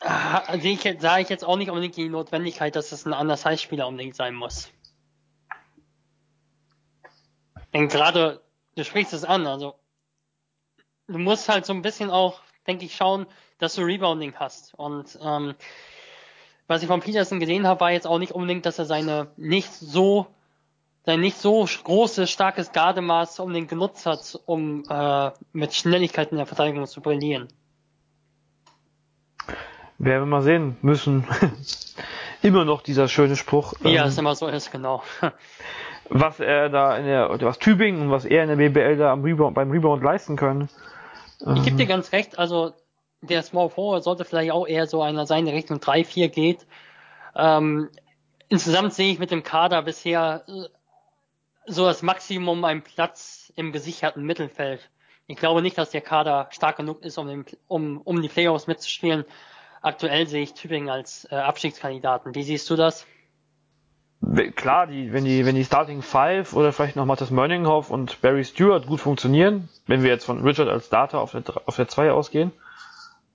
S2: äh, sehe ich sah ich jetzt auch nicht unbedingt die Notwendigkeit, dass es ein anderer Spieler unbedingt sein muss. Denn gerade, du sprichst es an, also du musst halt so ein bisschen auch, denke ich, schauen, dass du Rebounding hast. Und ähm, was ich von Peterson gesehen habe, war jetzt auch nicht unbedingt, dass er seine nicht so sein nicht so großes, starkes Gardemaß unbedingt genutzt hat, um äh, mit Schnelligkeit in der Verteidigung zu brillieren.
S1: Werden wir mal sehen müssen. immer noch dieser schöne Spruch.
S2: Ja, ähm, es immer so ist, genau.
S1: was er da in der, was Tübingen und was er in der BBL da am Rebound, beim Rebound leisten können.
S2: Ich gebe dir ganz recht, also der Small Forward sollte vielleicht auch eher so einer sein, der Richtung 3-4 geht. Ähm, insgesamt sehe ich mit dem Kader bisher äh, so das Maximum einen Platz im gesicherten Mittelfeld. Ich glaube nicht, dass der Kader stark genug ist, um, den, um, um die Playoffs mitzuspielen. Aktuell sehe ich Tübingen als äh, Abstiegskandidaten. Wie siehst du das?
S1: klar, die, wenn die, wenn die Starting Five oder vielleicht noch Matthias Möninghoff und Barry Stewart gut funktionieren, wenn wir jetzt von Richard als Starter auf der, auf der 2 ausgehen,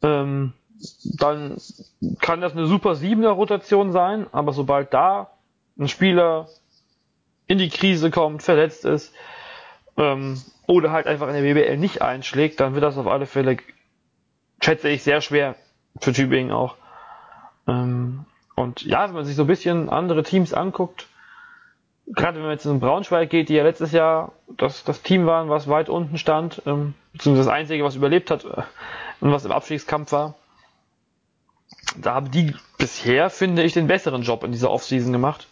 S1: ähm, dann kann das eine super 7er Rotation sein, aber sobald da ein Spieler in die Krise kommt, verletzt ist, ähm, oder halt einfach in der BBL nicht einschlägt, dann wird das auf alle Fälle, schätze ich, sehr schwer für Tübingen auch. Ähm, und ja, wenn man sich so ein bisschen andere Teams anguckt, gerade wenn man jetzt in Braunschweig geht, die ja letztes Jahr das, das Team waren, was weit unten stand, ähm, beziehungsweise das einzige, was überlebt hat äh, und was im Abstiegskampf war, da haben die bisher, finde ich, den besseren Job in dieser Offseason gemacht.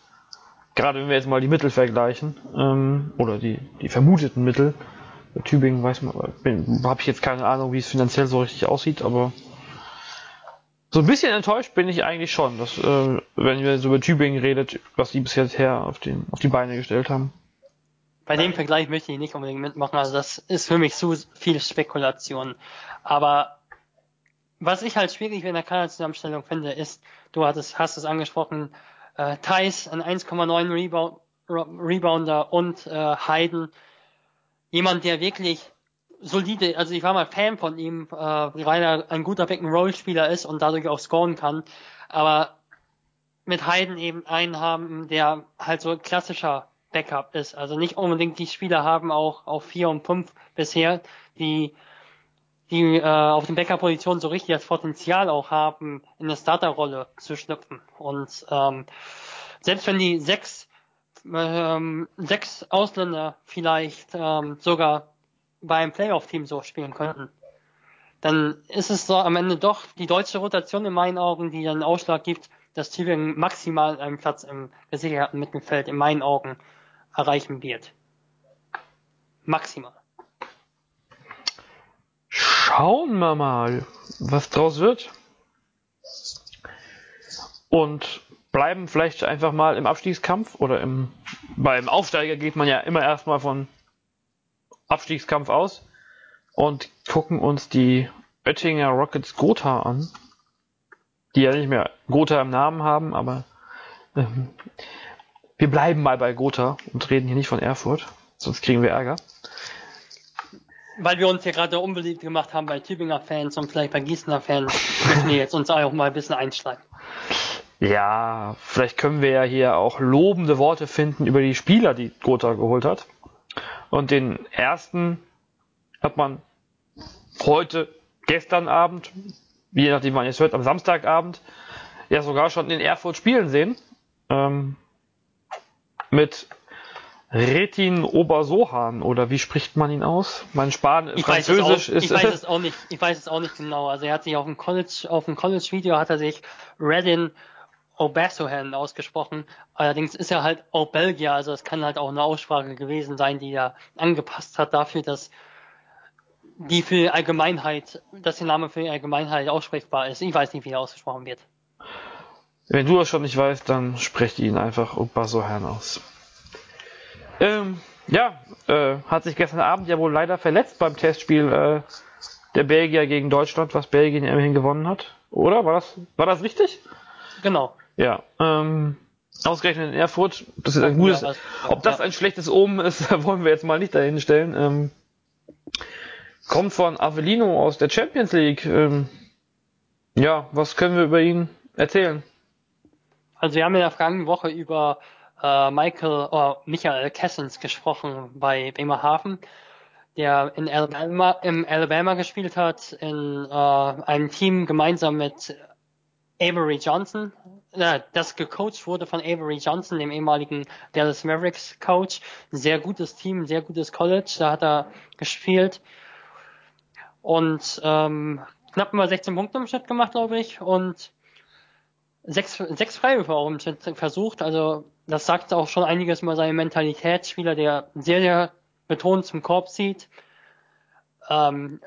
S1: Gerade wenn wir jetzt mal die Mittel vergleichen, ähm, oder die, die vermuteten Mittel. Tübingen weiß man, habe ich jetzt keine Ahnung, wie es finanziell so richtig aussieht, aber so ein bisschen enttäuscht bin ich eigentlich schon, dass, äh, wenn ihr so über Tübingen redet, was die bisher auf, den, auf die Beine gestellt haben.
S2: Bei dem Vergleich möchte ich nicht unbedingt mitmachen, also das ist für mich zu viel Spekulation. Aber was ich halt schwierig in der Kaderzusammenstellung finde, ist, du hattest, hast es angesprochen, äh, Thais, ein 1,9 Rebound, Rebounder und äh, Hayden, jemand, der wirklich solide, also ich war mal Fan von ihm, äh, weil er ein guter Pick-and-Roll-Spieler ist und dadurch auch scoren kann. Aber mit Heiden eben einen haben, der halt so klassischer Backup ist. Also nicht unbedingt die Spieler haben auch auf vier und fünf bisher, die die äh, auf den Backup-Positionen so richtig das Potenzial auch haben, in eine Starterrolle zu schlüpfen. Und ähm, selbst wenn die sechs ähm, sechs Ausländer vielleicht ähm, sogar beim Playoff-Team so spielen könnten, dann ist es so am Ende doch die deutsche Rotation in meinen Augen, die dann Ausschlag gibt, dass Tübingen maximal einen Platz im gesicherten Mittelfeld in meinen Augen erreichen wird. Maximal.
S1: Schauen wir mal, was draus wird. Und bleiben vielleicht einfach mal im Abstiegskampf oder im, beim Aufsteiger geht man ja immer erstmal von Abstiegskampf aus und gucken uns die Oettinger Rockets Gotha an, die ja nicht mehr Gotha im Namen haben, aber ähm, wir bleiben mal bei Gotha und reden hier nicht von Erfurt, sonst kriegen wir Ärger.
S2: Weil wir uns hier gerade unbeliebt gemacht haben bei Tübinger Fans und vielleicht bei Gießener Fans, müssen wir jetzt uns auch mal ein bisschen einschleimen.
S1: Ja, vielleicht können wir ja hier auch lobende Worte finden über die Spieler, die Gotha geholt hat. Und den ersten hat man heute, gestern Abend, je nachdem wann ihr es hört, am Samstagabend, ja sogar schon in Erfurt spielen sehen. Ähm, mit Retin Obersohan oder wie spricht man ihn aus? Mein Span
S2: ich Französisch ist. Ich weiß es auch nicht. Ich weiß es auch nicht genau. Also er hat sich auf dem College, auf dem College Video hat er sich Redin Obersohan ausgesprochen. Allerdings ist er halt auch Belgier, also es kann halt auch eine Aussprache gewesen sein, die er angepasst hat dafür, dass die für Allgemeinheit, dass der Name für die Allgemeinheit aussprechbar ist. Ich weiß nicht, wie er ausgesprochen wird.
S1: Wenn du das schon nicht weißt, dann sprecht ihn einfach Obersohan aus. Ähm, ja, äh, hat sich gestern Abend ja wohl leider verletzt beim Testspiel äh, der Belgier gegen Deutschland, was Belgien immerhin gewonnen hat. Oder? War das, war das richtig?
S2: Genau.
S1: Ja, ähm, ausgerechnet in Erfurt, das ist ein gutes, ja, ob das ein schlechtes Omen ist, wollen wir jetzt mal nicht dahin stellen. Ähm, kommt von Avellino aus der Champions League. Ähm, ja, was können wir über ihn erzählen?
S2: Also wir haben in der vergangenen Woche über äh, Michael oder Michael Kessens gesprochen bei Bremerhaven, der in Alabama, im Alabama gespielt hat, in äh, einem Team gemeinsam mit Avery Johnson, äh, das gecoacht wurde von Avery Johnson, dem ehemaligen Dallas Mavericks Coach. Sehr gutes Team, sehr gutes College, da hat er gespielt. Und ähm, knapp über 16 Punkte im Schnitt gemacht, glaube ich. Und sechs, sechs Freiwürfe auch im Schnitt versucht. Also das sagt auch schon einiges über seine Mentalität. Spieler, der sehr, sehr betont zum Korb zieht. Ähm,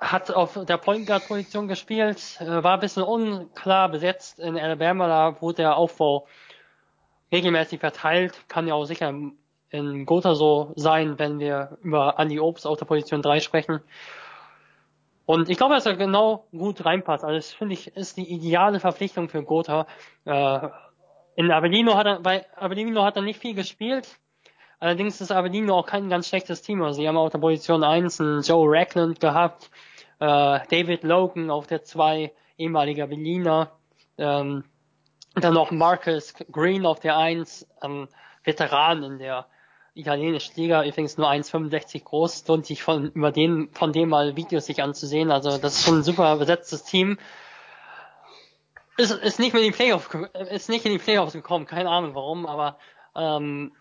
S2: hat auf der Point Guard Position gespielt, äh, war ein bisschen unklar besetzt in Alabama, da wurde der Aufbau regelmäßig verteilt, kann ja auch sicher in Gotha so sein, wenn wir über Andy Obst auf der Position 3 sprechen. Und ich glaube, dass er genau gut reinpasst. Also das finde ich ist die ideale Verpflichtung für Gotha. Äh, in Avellino hat er, bei Avellino hat er nicht viel gespielt. Allerdings ist Avellino auch kein ganz schlechtes Team. Also sie haben auf der Position 1 einen Joe Rackland gehabt, äh, David Logan auf der 2, ehemaliger Berliner, ähm, dann noch Marcus Green auf der 1, ähm, Veteran in der italienischen Liga, übrigens nur 1,65 groß, lohnt sich von, über den, von dem mal Videos sich anzusehen. Also das ist schon ein super besetztes Team. Ist, ist nicht mehr in die Playoffs, ist nicht in die Playoffs gekommen, keine Ahnung warum, aber ähm,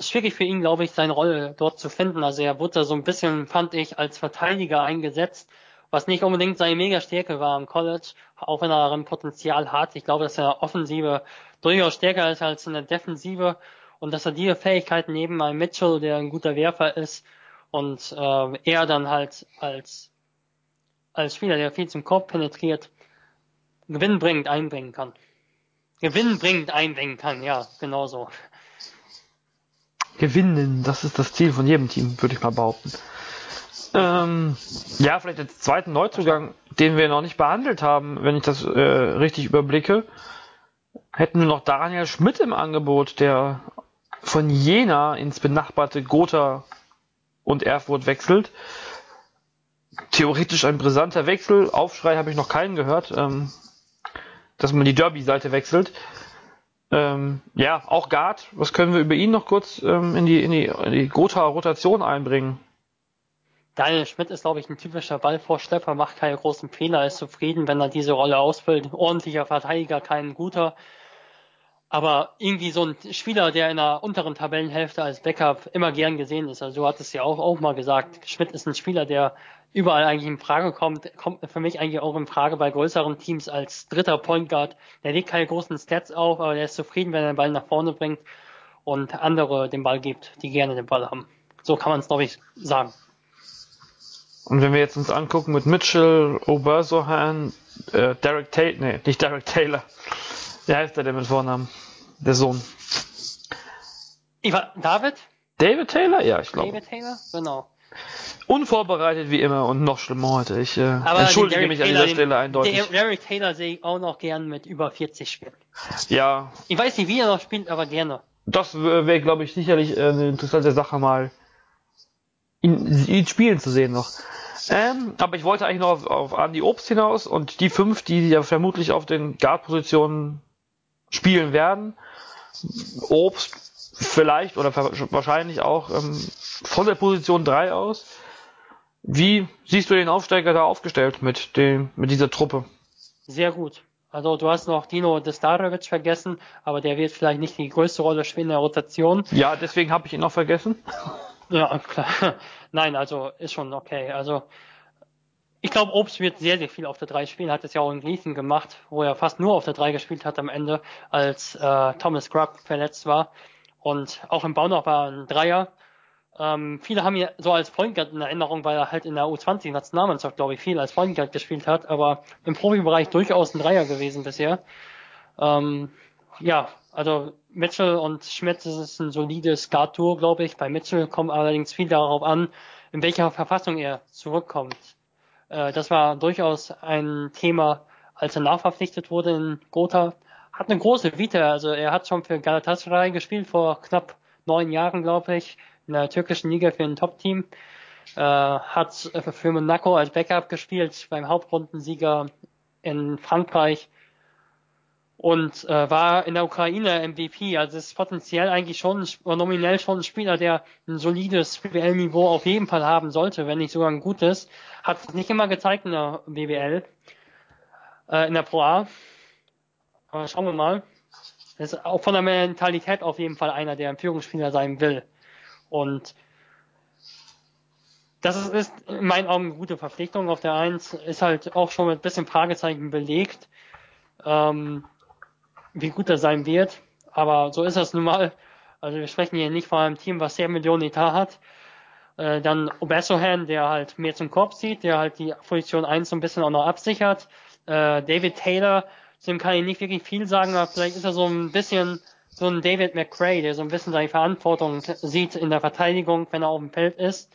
S2: schwierig für ihn, glaube ich, seine Rolle dort zu finden. Also er wurde so ein bisschen, fand ich, als Verteidiger eingesetzt, was nicht unbedingt seine Mega-Stärke war im College, auch wenn er ein Potenzial hat. Ich glaube, dass er Offensive durchaus stärker ist als in der Defensive und dass er diese Fähigkeiten neben einem Mitchell, der ein guter Werfer ist, und äh, er dann halt als als Spieler, der viel zum Korb penetriert, gewinnbringend einbringen kann. Gewinnbringend einbringen kann, ja, genau so
S1: gewinnen. Das ist das Ziel von jedem Team, würde ich mal behaupten. Ähm, ja, vielleicht als zweiten Neuzugang, den wir noch nicht behandelt haben, wenn ich das äh, richtig überblicke, hätten wir noch Daniel Schmidt im Angebot, der von Jena ins benachbarte Gotha und Erfurt wechselt. theoretisch ein brisanter Wechsel. Aufschrei habe ich noch keinen gehört, ähm, dass man die Derby-Seite wechselt. Ähm, ja, auch Guard, was können wir über ihn noch kurz ähm, in die, in die, in die Gotha-Rotation einbringen?
S2: Daniel Schmidt ist, glaube ich, ein typischer Ballvorstepper, macht keine großen Fehler, ist zufrieden, wenn er diese Rolle ausfüllt. Ordentlicher Verteidiger, kein guter. Aber irgendwie so ein Spieler, der in der unteren Tabellenhälfte als Backup immer gern gesehen ist. Also du hattest ja auch, auch mal gesagt, Schmidt ist ein Spieler, der überall eigentlich in Frage kommt, kommt für mich eigentlich auch in Frage bei größeren Teams als dritter Point Guard. Der legt keine großen Stats auf, aber der ist zufrieden, wenn er den Ball nach vorne bringt und andere den Ball gibt, die gerne den Ball haben. So kann man es, glaube ich, sagen.
S1: Und wenn wir jetzt uns angucken mit Mitchell, Obersohan, äh, Derek Taylor, nee, nicht Derek Taylor. Wie heißt der denn mit Vornamen? Der Sohn.
S2: David?
S1: David Taylor? Ja, ich glaube.
S2: David Taylor? Genau.
S1: Unvorbereitet wie immer und noch schlimmer heute. Ich äh, entschuldige mich
S2: Taylor,
S1: an dieser Stelle eindeutig.
S2: Derek Taylor sehe ich auch noch gern mit über 40 spielen.
S1: Ja.
S2: Ich weiß nicht, wie er noch spielt, aber gerne.
S1: Das wäre, glaube ich, sicherlich äh, eine interessante Sache mal ihn, ihn spielen zu sehen noch. Ähm, aber ich wollte eigentlich noch auf, auf Andy Obst hinaus und die fünf, die ja vermutlich auf den Guard-Positionen spielen werden. Obst vielleicht oder wahrscheinlich auch ähm, von der Position 3 aus. Wie siehst du den Aufsteiger da aufgestellt mit, dem, mit dieser Truppe?
S2: Sehr gut. Also du hast noch Dino Destarovic vergessen, aber der wird vielleicht nicht die größte Rolle spielen in der Rotation.
S1: Ja, deswegen habe ich ihn noch vergessen.
S2: Ja, klar. Nein, also ist schon okay. Also ich glaube, Obst wird sehr, sehr viel auf der 3 spielen, hat es ja auch in Gießen gemacht, wo er fast nur auf der 3 gespielt hat am Ende, als äh, Thomas Grubb verletzt war. Und auch im Baunoch war ein Dreier. Ähm, viele haben ihn so als Point in Erinnerung, weil er halt in der U20-Nationalmannschaft, glaube ich, viel als Point gespielt hat, aber im Profibereich durchaus ein Dreier gewesen bisher. Ähm, ja, also Mitchell und Schmidt, das ist ein solides Guard-Tour, glaube ich. Bei Mitchell kommt allerdings viel darauf an, in welcher Verfassung er zurückkommt. Äh, das war durchaus ein Thema, als er nachverpflichtet wurde in Gotha. Hat eine große Vita, also er hat schon für Galatasaray gespielt vor knapp neun Jahren, glaube ich, in der türkischen Liga für ein Top-Team. Äh, hat für Monaco als Backup gespielt beim Hauptrundensieger in Frankreich und äh, war in der Ukraine MVP. Also ist potenziell eigentlich schon, nominell schon ein Spieler, der ein solides BWL-Niveau auf jeden Fall haben sollte, wenn nicht sogar ein gutes. Hat es nicht immer gezeigt in der BWL, äh, in der Pro A. Aber schauen wir mal. ist auch von der Mentalität auf jeden Fall einer, der ein Führungsspieler sein will. Und das ist, ist in meinen Augen eine gute Verpflichtung. Auf der Eins ist halt auch schon mit ein bisschen Fragezeichen belegt. Ähm, wie gut er sein wird. Aber so ist das nun mal. Also wir sprechen hier nicht von einem Team, was 10 Millionen Etat hat. Äh, dann Obesohan, der halt mehr zum Korb zieht, der halt die Position 1 so ein bisschen auch noch absichert. Äh, David Taylor, zu dem kann ich nicht wirklich viel sagen, aber vielleicht ist er so ein bisschen so ein David McCray, der so ein bisschen seine Verantwortung sieht in der Verteidigung, wenn er auf dem Feld ist.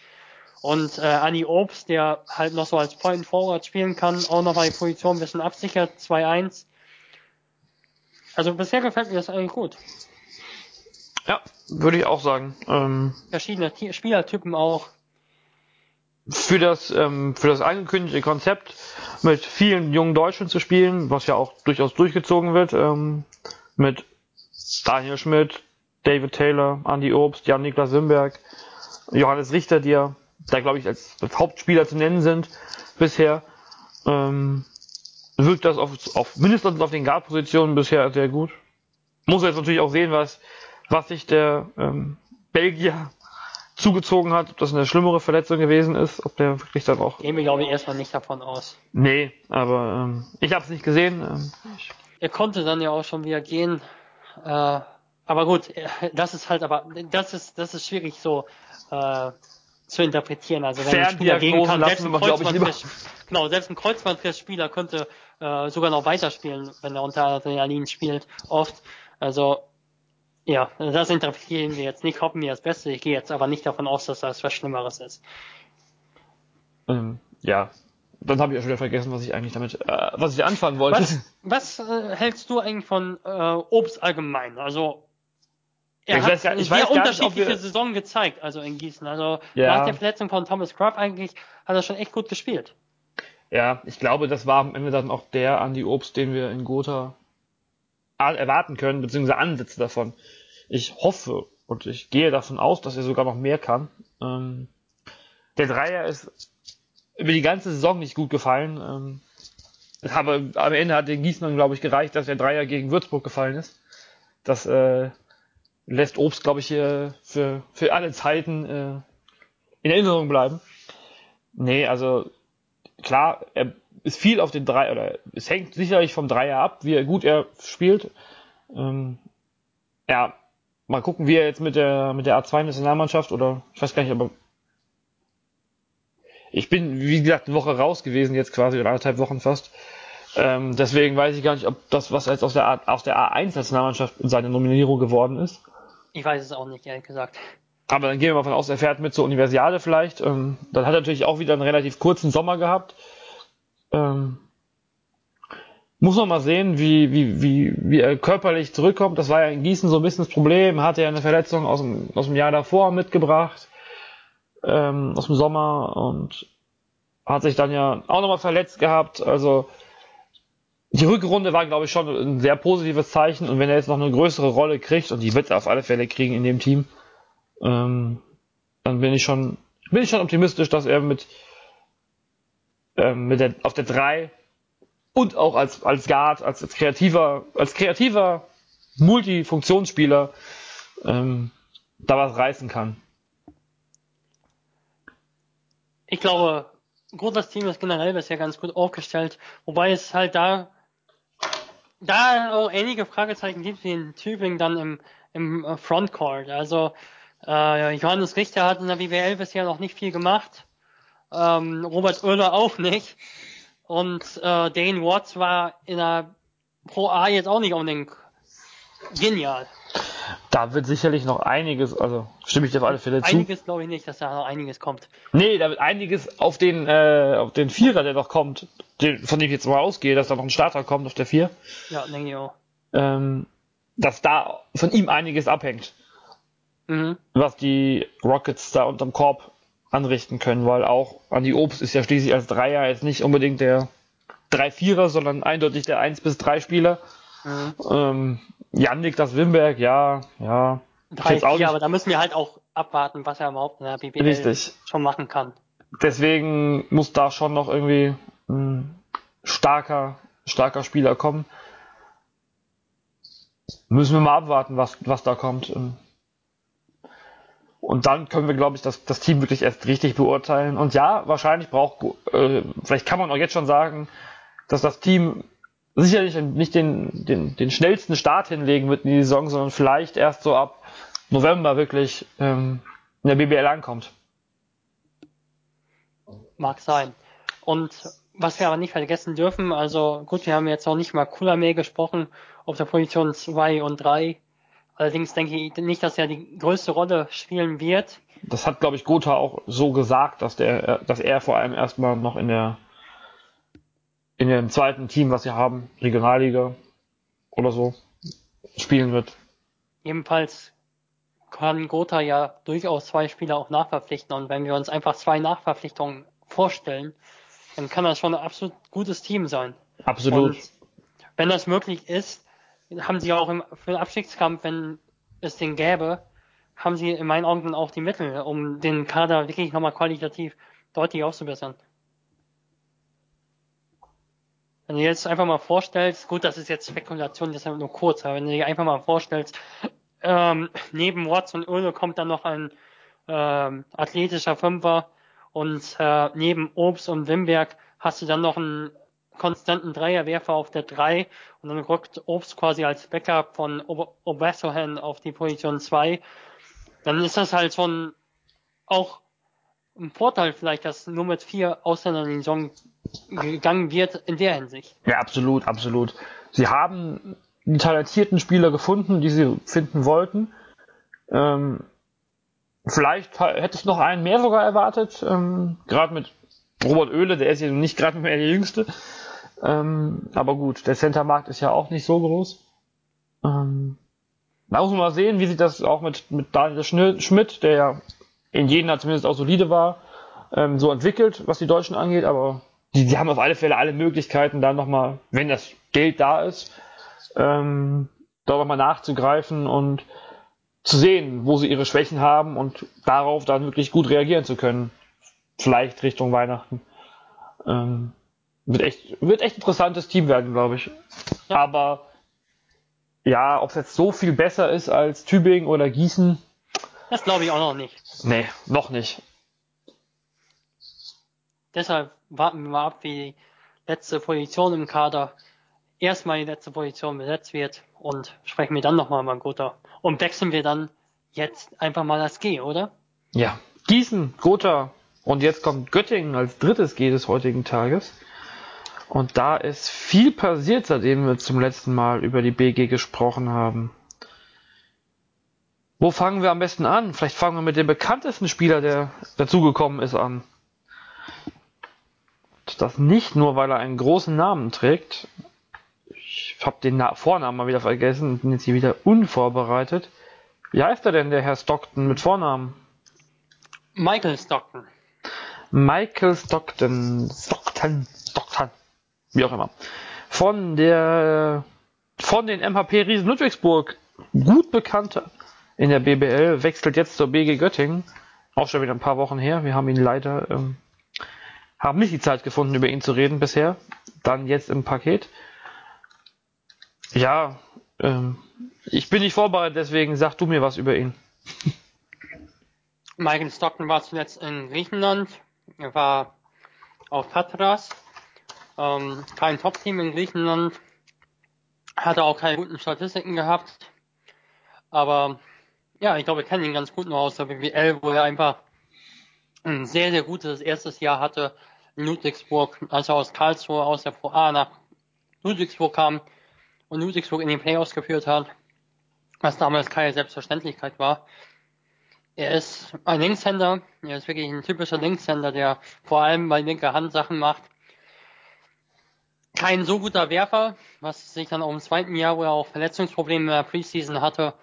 S2: Und äh, Annie Obst, der halt noch so als Point Forward spielen kann, auch noch mal die Position ein bisschen absichert, 2-1. Also bisher gefällt mir das eigentlich gut.
S1: Ja, würde ich auch sagen. Ähm,
S2: Verschiedene T Spielertypen auch.
S1: Für das, ähm, für das angekündigte Konzept mit vielen jungen Deutschen zu spielen, was ja auch durchaus durchgezogen wird, ähm, mit Daniel Schmidt, David Taylor, Andy Obst, Jan-Niklas Wimberg, Johannes Richter, die ja da glaube ich als Hauptspieler zu nennen sind bisher. Ähm, wirkt das auf, auf mindestens auf den Guard-Positionen bisher sehr gut. Muss jetzt natürlich auch sehen, was, was sich der ähm, Belgier zugezogen hat, ob das eine schlimmere Verletzung gewesen ist, ob der wirklich dann auch.
S2: Gehen wir, glaube ich, erstmal nicht davon aus.
S1: Nee, aber ähm, ich habe es nicht gesehen. Ähm,
S2: er konnte dann ja auch schon wieder gehen. Äh, aber gut, das ist halt aber, das ist, das ist schwierig so äh, zu interpretieren. Also wenn ein Spieler gegen kann, selbst ein Kreuzbandriss, genau, selbst ein Kreuzbandriss-Spieler könnte äh, sogar noch weiterspielen, wenn er unter Adrenalin spielt, oft. Also ja, das interpretieren wir jetzt nicht, hoffen wir das Beste. Ich gehe jetzt aber nicht davon aus, dass das was Schlimmeres ist.
S1: Ähm, ja, dann habe ich ja schon wieder vergessen, was ich eigentlich damit, äh, was ich anfangen wollte.
S2: Was, was äh, hältst du eigentlich von äh, Obst allgemein? Also Er
S1: Ich
S2: hat
S1: weiß gar- ich weiß
S2: sehr
S1: ob
S2: unterschiedliche
S1: wir-
S2: Saison gezeigt, also in Gießen. Also
S1: Ja.
S2: nach der Verletzung von Thomas Grubb eigentlich hat er schon echt gut gespielt.
S1: Ja, ich glaube, das war am Ende dann auch der Andi Obst, den wir in Gotha erwarten können, beziehungsweise Ansätze davon. Ich hoffe und ich gehe davon aus, dass er sogar noch mehr kann. Ähm, der Dreier ist über die ganze Saison nicht gut gefallen. Ähm, aber am Ende hat den Gießnern, glaube ich, gereicht, dass der Dreier gegen Würzburg gefallen ist. Das äh, lässt Obst, glaube ich, hier für, für alle Zeiten äh, in Erinnerung bleiben. Nee, also klar, er ist viel auf den drei oder es hängt sicherlich vom Dreier ab, wie gut er spielt. Ähm, ja, mal gucken, wie er jetzt mit der mit der A2 Nationalmannschaft oder ich weiß gar nicht, aber ich bin wie gesagt eine Woche raus gewesen jetzt quasi oder anderthalb Wochen fast. Ähm, deswegen weiß ich gar nicht, ob das was jetzt aus der A, aus der A1 Nationalmannschaft seine Nominierung geworden ist.
S2: Ich weiß es auch nicht, ehrlich gesagt.
S1: Aber dann gehen wir mal von aus, er fährt mit zur Universiade vielleicht. Ähm, dann hat er natürlich auch wieder einen relativ kurzen Sommer gehabt. Ähm, muss man mal sehen, wie, wie, wie, wie er körperlich zurückkommt. Das war ja in Gießen so ein bisschen das Problem. Hatte ja eine Verletzung aus dem, aus dem Jahr davor mitgebracht, ähm, aus dem Sommer und hat sich dann ja auch nochmal verletzt gehabt. Also die Rückrunde war, glaube ich, schon ein sehr positives Zeichen. Und wenn er jetzt noch eine größere Rolle kriegt, und die wird er auf alle Fälle kriegen in dem Team, ähm, dann bin ich schon, bin ich schon optimistisch, dass er mit, ähm, mit der, auf der 3 und auch als, als Guard, als, als kreativer, als kreativer Multifunktionsspieler ähm, da was reißen kann.
S2: Ich glaube, gut, das Team ist generell bisher ganz gut aufgestellt, wobei es halt da, da auch einige Fragezeichen gibt, wie in Tübingen dann im, im äh, Frontcourt. Also, äh, Johannes Richter hat in der BWL bisher noch nicht viel gemacht, ähm, Robert Oehler auch nicht und äh, Dane Watts war in der Pro A jetzt auch nicht unbedingt genial.
S1: Da wird sicherlich noch einiges, also stimme ich dir auf alle Fälle zu.
S2: Einiges glaube ich nicht, dass da noch einiges kommt.
S1: Nee, da wird einiges auf den, äh, auf den Vierer, der noch kommt, den, von dem ich jetzt mal ausgehe, dass da noch ein Starter kommt auf der Vier,
S2: Ja, denke ich auch.
S1: ähm, dass da von ihm einiges abhängt,
S2: Mhm.
S1: was die Rockets da unterm Korb anrichten können, weil auch Andy Obst ist ja schließlich als Dreier jetzt nicht unbedingt der 3-4er, sondern eindeutig der 1 bis 3 Spieler.
S2: Mhm.
S1: Ähm, Yannick, das Wimberg, ja, ja.
S2: Drei,
S1: jetzt auch
S2: vier,
S1: nicht-
S2: aber da müssen wir halt auch abwarten, was er überhaupt in der BBL
S1: Richtig.
S2: schon machen kann.
S1: Deswegen muss da schon noch irgendwie ein starker, starker Spieler kommen. Müssen wir mal abwarten, was, was da kommt. Und dann können wir, glaube ich, das, das Team wirklich erst richtig beurteilen. Und ja, wahrscheinlich braucht, äh, vielleicht kann man auch jetzt schon sagen, dass das Team sicherlich nicht den, den, den schnellsten Start hinlegen wird in die Saison, sondern vielleicht erst so ab November wirklich ähm, in der BBL ankommt.
S2: Mag sein. Und was wir aber nicht vergessen dürfen, also gut, wir haben jetzt noch nicht mal Kulamé gesprochen auf der Position 2 und 3. Allerdings denke ich nicht, dass er die größte Rolle spielen wird.
S1: Das hat, glaube ich, Gotha auch so gesagt, dass der, dass er vor allem erstmal noch in der in dem zweiten Team, was sie haben, Regionalliga oder so, spielen wird.
S2: Ebenfalls kann Gotha ja durchaus zwei Spieler auch nachverpflichten. Und wenn wir uns einfach zwei Nachverpflichtungen vorstellen, dann kann das schon ein absolut gutes Team sein.
S1: Absolut.
S2: Und wenn das möglich ist, haben sie auch im, für den Abstiegskampf, wenn es den gäbe, haben sie in meinen Augen dann auch die Mittel, um den Kader wirklich nochmal qualitativ deutlich auszubessern. Wenn du jetzt einfach mal vorstellst, gut, das ist jetzt Spekulation, deshalb nur kurz, aber wenn du dir einfach mal vorstellst, ähm, neben Watts und Öle kommt dann noch ein ähm, athletischer Fünfer und äh, neben Obst und Wimberg hast du dann noch einen konstanten Dreierwerfer auf der 3 und dann rückt Obst quasi als Backup von Obersohan auf die Position 2. Dann ist das halt schon auch ein Vorteil vielleicht, dass nur mit vier Ausländern in die Saison gegangen wird in der Hinsicht.
S1: Ja, absolut, absolut. Sie haben die talentierten Spieler gefunden, die sie finden wollten. Ähm, vielleicht hätte ich noch einen mehr sogar erwartet, ähm, gerade mit Robert Oehle, der ist ja nicht gerade mehr der Jüngste. Ähm, aber gut, der Centermarkt ist ja auch nicht so groß. Ähm, da muss man mal sehen, wie sich das auch mit, mit Daniel Schmidt, der ja in Jena zumindest auch solide war, ähm, so entwickelt, was die Deutschen angeht, aber die, die haben auf alle Fälle alle Möglichkeiten, da nochmal, wenn das Geld da ist, ähm, da nochmal nachzugreifen und zu sehen, wo sie ihre Schwächen haben und darauf dann wirklich gut reagieren zu können. Vielleicht Richtung Weihnachten. Ähm, wird echt, wird echt interessantes Team werden, glaube ich. Ja. Aber ja, ob es jetzt so viel besser ist als Tübingen oder Gießen.
S2: Das glaube ich auch noch nicht.
S1: Nee, noch nicht.
S2: Deshalb warten wir mal ab, wie die letzte Position im Kader erstmal die letzte Position besetzt wird und sprechen wir dann nochmal über Gotha. Und wechseln wir dann jetzt einfach mal das G, oder?
S1: Ja. Gießen, Gotha und jetzt kommt Göttingen als drittes G des heutigen Tages. Und da ist viel passiert, seitdem wir zum letzten Mal über die BG gesprochen haben. Wo fangen wir am besten an? Vielleicht fangen wir mit dem bekanntesten Spieler, der dazugekommen ist, an. Das nicht nur, weil er einen großen Namen trägt. Ich habe den Na Vornamen mal wieder vergessen und bin jetzt hier wieder unvorbereitet. Wie heißt er denn, der Herr Stockton mit Vornamen?
S2: Michael Stockton.
S1: Michael Stockton. Stockton. Stockton. Wie auch immer. Von der, von den MHP Riesen Ludwigsburg gut bekannter in der BBL, wechselt jetzt zur BG Göttingen. Auch schon wieder ein paar Wochen her. Wir haben ihn leider ähm, haben nicht die Zeit gefunden, über ihn zu reden bisher. Dann jetzt im Paket. Ja, ähm, ich bin nicht vorbereitet, deswegen sag du mir was über ihn.
S2: Michael Stockton war zuletzt in Griechenland. Er war auf Patras. Ähm, kein Top-Team in Griechenland. Hatte auch keine guten Statistiken gehabt. Aber ja, ich glaube, wir kennen ihn ganz gut nur aus der BWL, wo er einfach ein sehr, sehr gutes erstes Jahr hatte in Ludwigsburg, als er aus Karlsruhe aus der Pro nach Ludwigsburg kam und Ludwigsburg in den Playoffs geführt hat, was damals keine Selbstverständlichkeit war. Er ist ein Linkshänder, er ist wirklich ein typischer Linkshänder, der vor allem bei linker Hand Sachen macht. Kein so guter Werfer, was sich dann auch im zweiten Jahr, wo er auch Verletzungsprobleme in der Preseason hatte,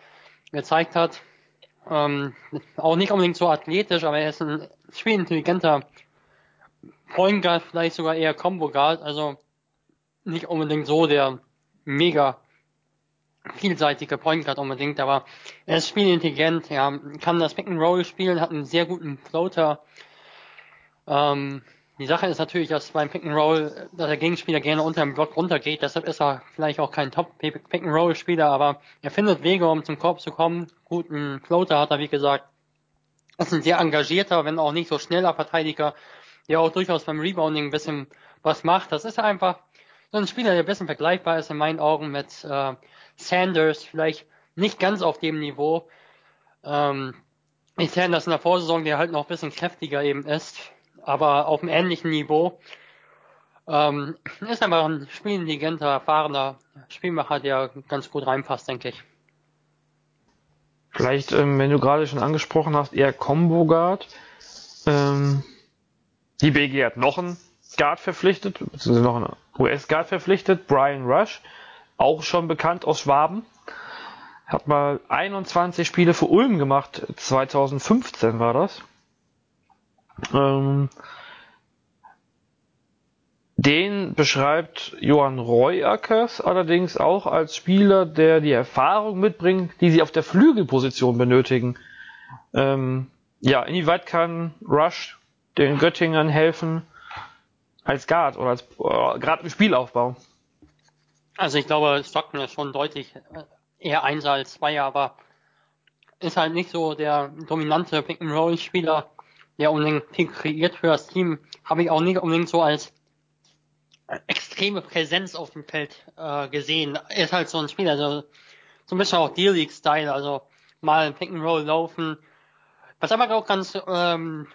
S2: gezeigt hat. Ähm, auch nicht unbedingt so athletisch, aber er ist ein spielintelligenter Point Guard, vielleicht sogar eher Combo Guard, also nicht unbedingt so der mega vielseitige Point Guard unbedingt, aber er ist spielintelligent, er kann das Pick and Roll spielen, hat einen sehr guten Floater. Ähm, die Sache ist natürlich, dass beim Pick and Roll, dass der Gegenspieler gerne unter dem Block runtergeht, deshalb ist er vielleicht auch kein Top Pick and Roll Spieler, aber er findet Wege, um zum Korb zu kommen. Guten Floater hat er, wie gesagt. Ist ein sehr engagierter, wenn auch nicht so schneller Verteidiger, der auch durchaus beim Rebounding ein bisschen was macht. Das ist einfach so ein Spieler, der ein bisschen vergleichbar ist in meinen Augen mit äh, Sanders, vielleicht nicht ganz auf dem Niveau. Ähm, ich Sanders in der Vorsaison, der halt noch ein bisschen kräftiger eben ist aber auf einem ähnlichen Niveau. Ähm, ist einfach ein spielintelligenter, erfahrener Spielmacher, der ganz gut reinpasst, denke ich.
S1: Vielleicht, ähm, wenn du gerade schon angesprochen hast, eher Combo Guard. Ähm, die BG hat noch einen Guard verpflichtet, beziehungsweise noch einen US-Guard verpflichtet, Brian Rush, auch schon bekannt aus Schwaben. Hat mal 21 Spiele für Ulm gemacht, 2015 war das. Ähm, den beschreibt Johann Reuackers allerdings auch als Spieler, der die Erfahrung mitbringt, die sie auf der Flügelposition benötigen. Ähm, ja, inwieweit kann Rush den Göttingern helfen als Guard oder als äh, gerade im Spielaufbau?
S2: Also ich glaube, Stockton ist schon deutlich äh, eher Einser als Zweier, aber ist halt nicht so der dominante Pick-and-Roll-Spieler, der unbedingt kreiert für das Team, habe ich auch nicht unbedingt so als extreme Präsenz auf dem Feld äh, gesehen. Er ist halt so ein Spieler, also so ein bisschen auch D-League-Style, also mal Pick and Roll laufen, was aber auch ganz ähm,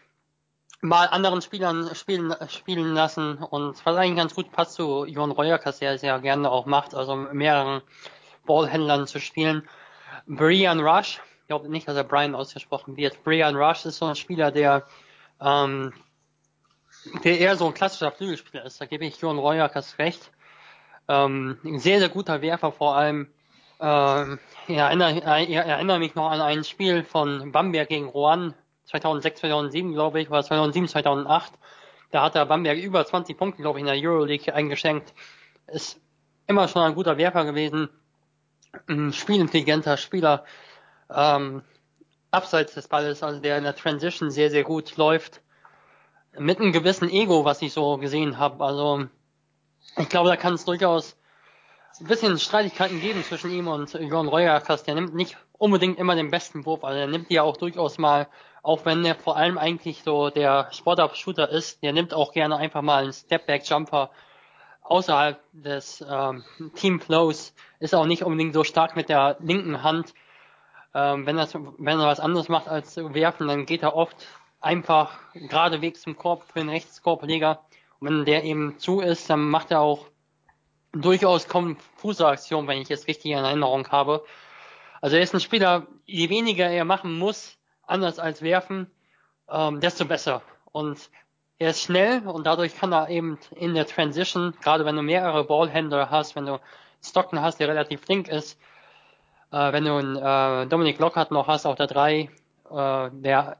S2: mal anderen Spielern spielen spielen lassen und was eigentlich ganz gut passt zu Jon Reuerkas, der es ja gerne auch macht, also mehreren Ballhändlern zu spielen. Brian Rush, glaube nicht, dass er Brian ausgesprochen wird. Brian Rush ist so ein Spieler, der, ähm, der eher so ein klassischer Flügelspieler ist. Da gebe ich Johan Reuerkas recht. Ähm, ein sehr, sehr guter Werfer vor allem. Ähm, ich erinnere, ich erinnere mich noch an ein Spiel von Bamberg gegen Rouen 2006, 2007, glaube ich, oder 2007, 2008. Da hat der Bamberg über 20 Punkte, glaube ich, in der Euroleague eingeschenkt. Ist immer schon ein guter Werfer gewesen, ein spielintelligenter Spieler, ähm, abseits des Balles, also der in der Transition sehr, sehr gut läuft. Mit einem gewissen Ego, was ich so gesehen habe. Also ich glaube, da kann es durchaus ein bisschen Streitigkeiten geben zwischen ihm und Johann Reuerkas. Der nimmt nicht unbedingt immer den besten Wurf, also er nimmt die ja auch durchaus mal, auch wenn er vor allem eigentlich so der Spot-Up-Shooter ist, der nimmt auch gerne einfach mal einen Step-Back-Jumper außerhalb des ähm, Team-Flows, ist auch nicht unbedingt so stark mit der linken Hand. Ähm, wenn, das, wenn er was anderes macht als werfen, dann geht er oft einfach geradewegs zum Korb für den Rechtskorpleger. Und wenn der eben zu ist, dann macht er auch durchaus konfuse Aktionen, wenn ich es richtig in Erinnerung habe. Also er ist ein Spieler, je weniger er machen muss, anders als werfen, ähm, desto besser. Und er ist schnell und dadurch kann er eben in der Transition, gerade wenn du mehrere Ballhändler hast, wenn du Stockton hast, der relativ flink ist, äh, wenn du einen äh, Dominic Lockhart noch hast auf der 3, äh, der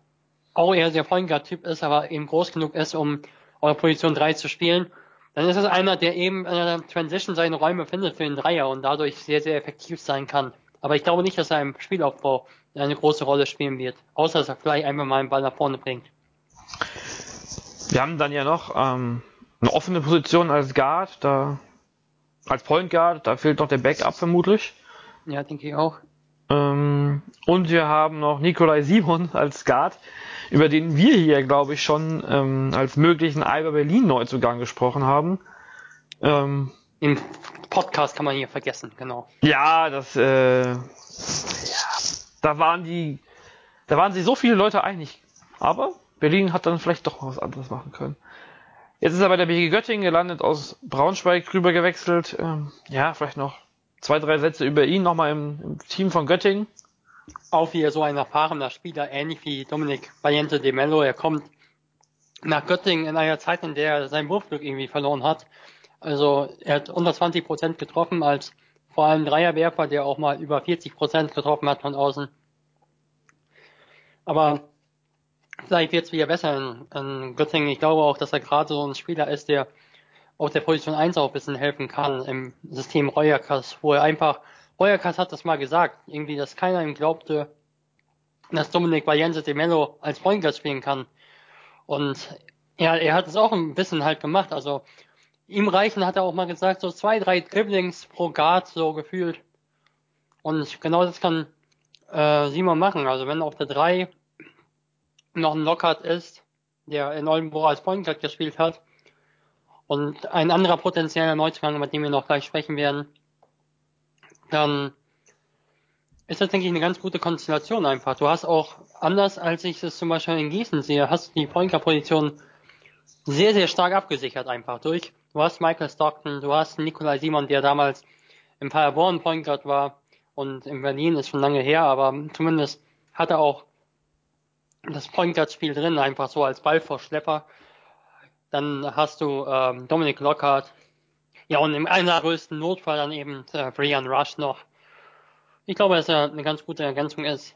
S2: auch eher der Point Typ ist, aber eben groß genug ist, um auf Position 3 zu spielen, dann ist es einer, der eben in der Transition seine Räume findet für den Dreier und dadurch sehr, sehr effektiv sein kann. Aber ich glaube nicht, dass er im Spielaufbau eine große Rolle spielen wird, außer dass er vielleicht einfach mal einen Ball nach vorne bringt.
S1: Wir haben dann ja noch ähm, eine offene Position als Guard, da als Point Guard, da fehlt noch der Backup vermutlich.
S2: Ja, denke ich auch.
S1: Ähm, und wir haben noch Nikolai Simon als Guard, über den wir hier, glaube ich, schon ähm, als möglichen Alba Berlin Neuzugang gesprochen haben.
S2: Ähm, Im Podcast kann man hier vergessen, genau.
S1: Ja, das, äh, ja, da waren die, da waren sich so viele Leute einig. Aber Berlin hat dann vielleicht doch was anderes machen können. Jetzt ist er bei der BG Göttingen gelandet, aus Braunschweig rüber gewechselt. Ähm, ja, vielleicht noch zwei, drei Sätze über ihn nochmal im, im Team von Göttingen.
S2: Auch wieder so ein erfahrener Spieler, ähnlich wie Dominik Valiente de Mello. Er kommt nach Göttingen in einer Zeit, in der er sein Wurfglück irgendwie verloren hat. Also er hat unter 20 Prozent getroffen als vor allem Dreierwerfer, der auch mal über 40 Prozent getroffen hat von außen. Aber vielleicht wird es wieder besser in, in Göttingen. Ich glaube auch, dass er gerade so ein Spieler ist, der auf der Position 1 auch ein bisschen helfen kann im System Reuerkas, wo er einfach, Reuerkas hat das mal gesagt, irgendwie, dass keiner ihm glaubte, dass Dominik Valiente de Mello als Point Guard spielen kann. Und er, er hat es auch ein bisschen halt gemacht, also ihm reichen, hat er auch mal gesagt, so zwei, drei Dribblings pro Guard so gefühlt. Und genau das kann äh, Simon machen. Also wenn auf der 3 noch ein Lockhart ist, der in Oldenburg als Point Guard gespielt hat, und ein anderer potenzieller Neuzugang, mit dem wir noch gleich sprechen werden, dann ist das, denke ich, eine ganz gute Konstellation einfach. Du hast auch, anders als ich es zum Beispiel in Gießen sehe, hast du die Point Guard Position sehr, sehr stark abgesichert einfach durch. Du hast Michael Stockton, du hast Nikolai Simon, der damals im Paderborn Point Guard war und in Berlin ist schon lange her, aber zumindest hat er auch das Point Guard Spiel drin, einfach so als Ballvorschlepper. Dann hast du ähm, Dominic Lockhart. Ja, und im allergrößten Notfall dann eben äh, Brian Rush noch. Ich glaube, dass er eine ganz gute Ergänzung ist.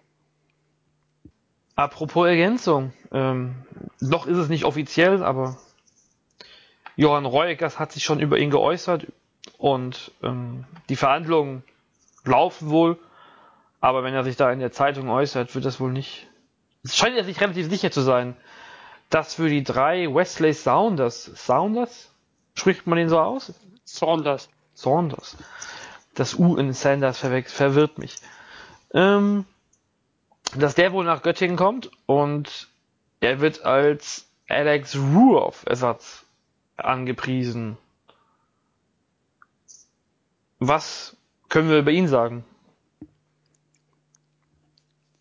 S1: Apropos Ergänzung. Ähm, noch ist es nicht offiziell, aber Johann Reukers hat sich schon über ihn geäußert und ähm, die Verhandlungen laufen wohl. Aber wenn er sich da in der Zeitung äußert, wird das wohl nicht. Es scheint er sich relativ sicher zu sein, dass für die drei Wesley Saunders, Saunders? Spricht man den so aus?
S2: Saunders.
S1: Saunders. Das U in Sanders verwirrt mich. Ähm, dass der wohl nach Göttingen kommt und er wird als Alex Ruoff Ersatz angepriesen. Was können wir über ihn sagen?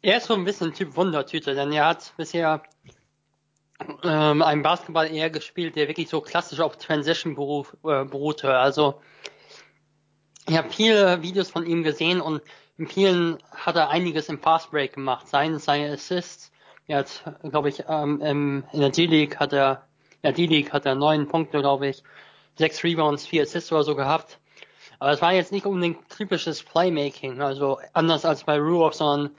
S2: Er ist so ein bisschen Typ Wundertüte, denn er hat bisher ähm, einen Basketball eher gespielt, der wirklich so klassisch auf Transition beruf, äh, beruhte. Also ich habe viele Videos von ihm gesehen und in vielen hat er einiges im Fast Break gemacht. Seien seine Assists. Er hat, glaube ich, ähm, in der D-League hat er, der D-League hat er neun Punkte, glaube ich, sechs Rebounds, vier Assists oder so gehabt. Aber es war jetzt nicht unbedingt typisches Playmaking, also anders als bei Ruoff, sondern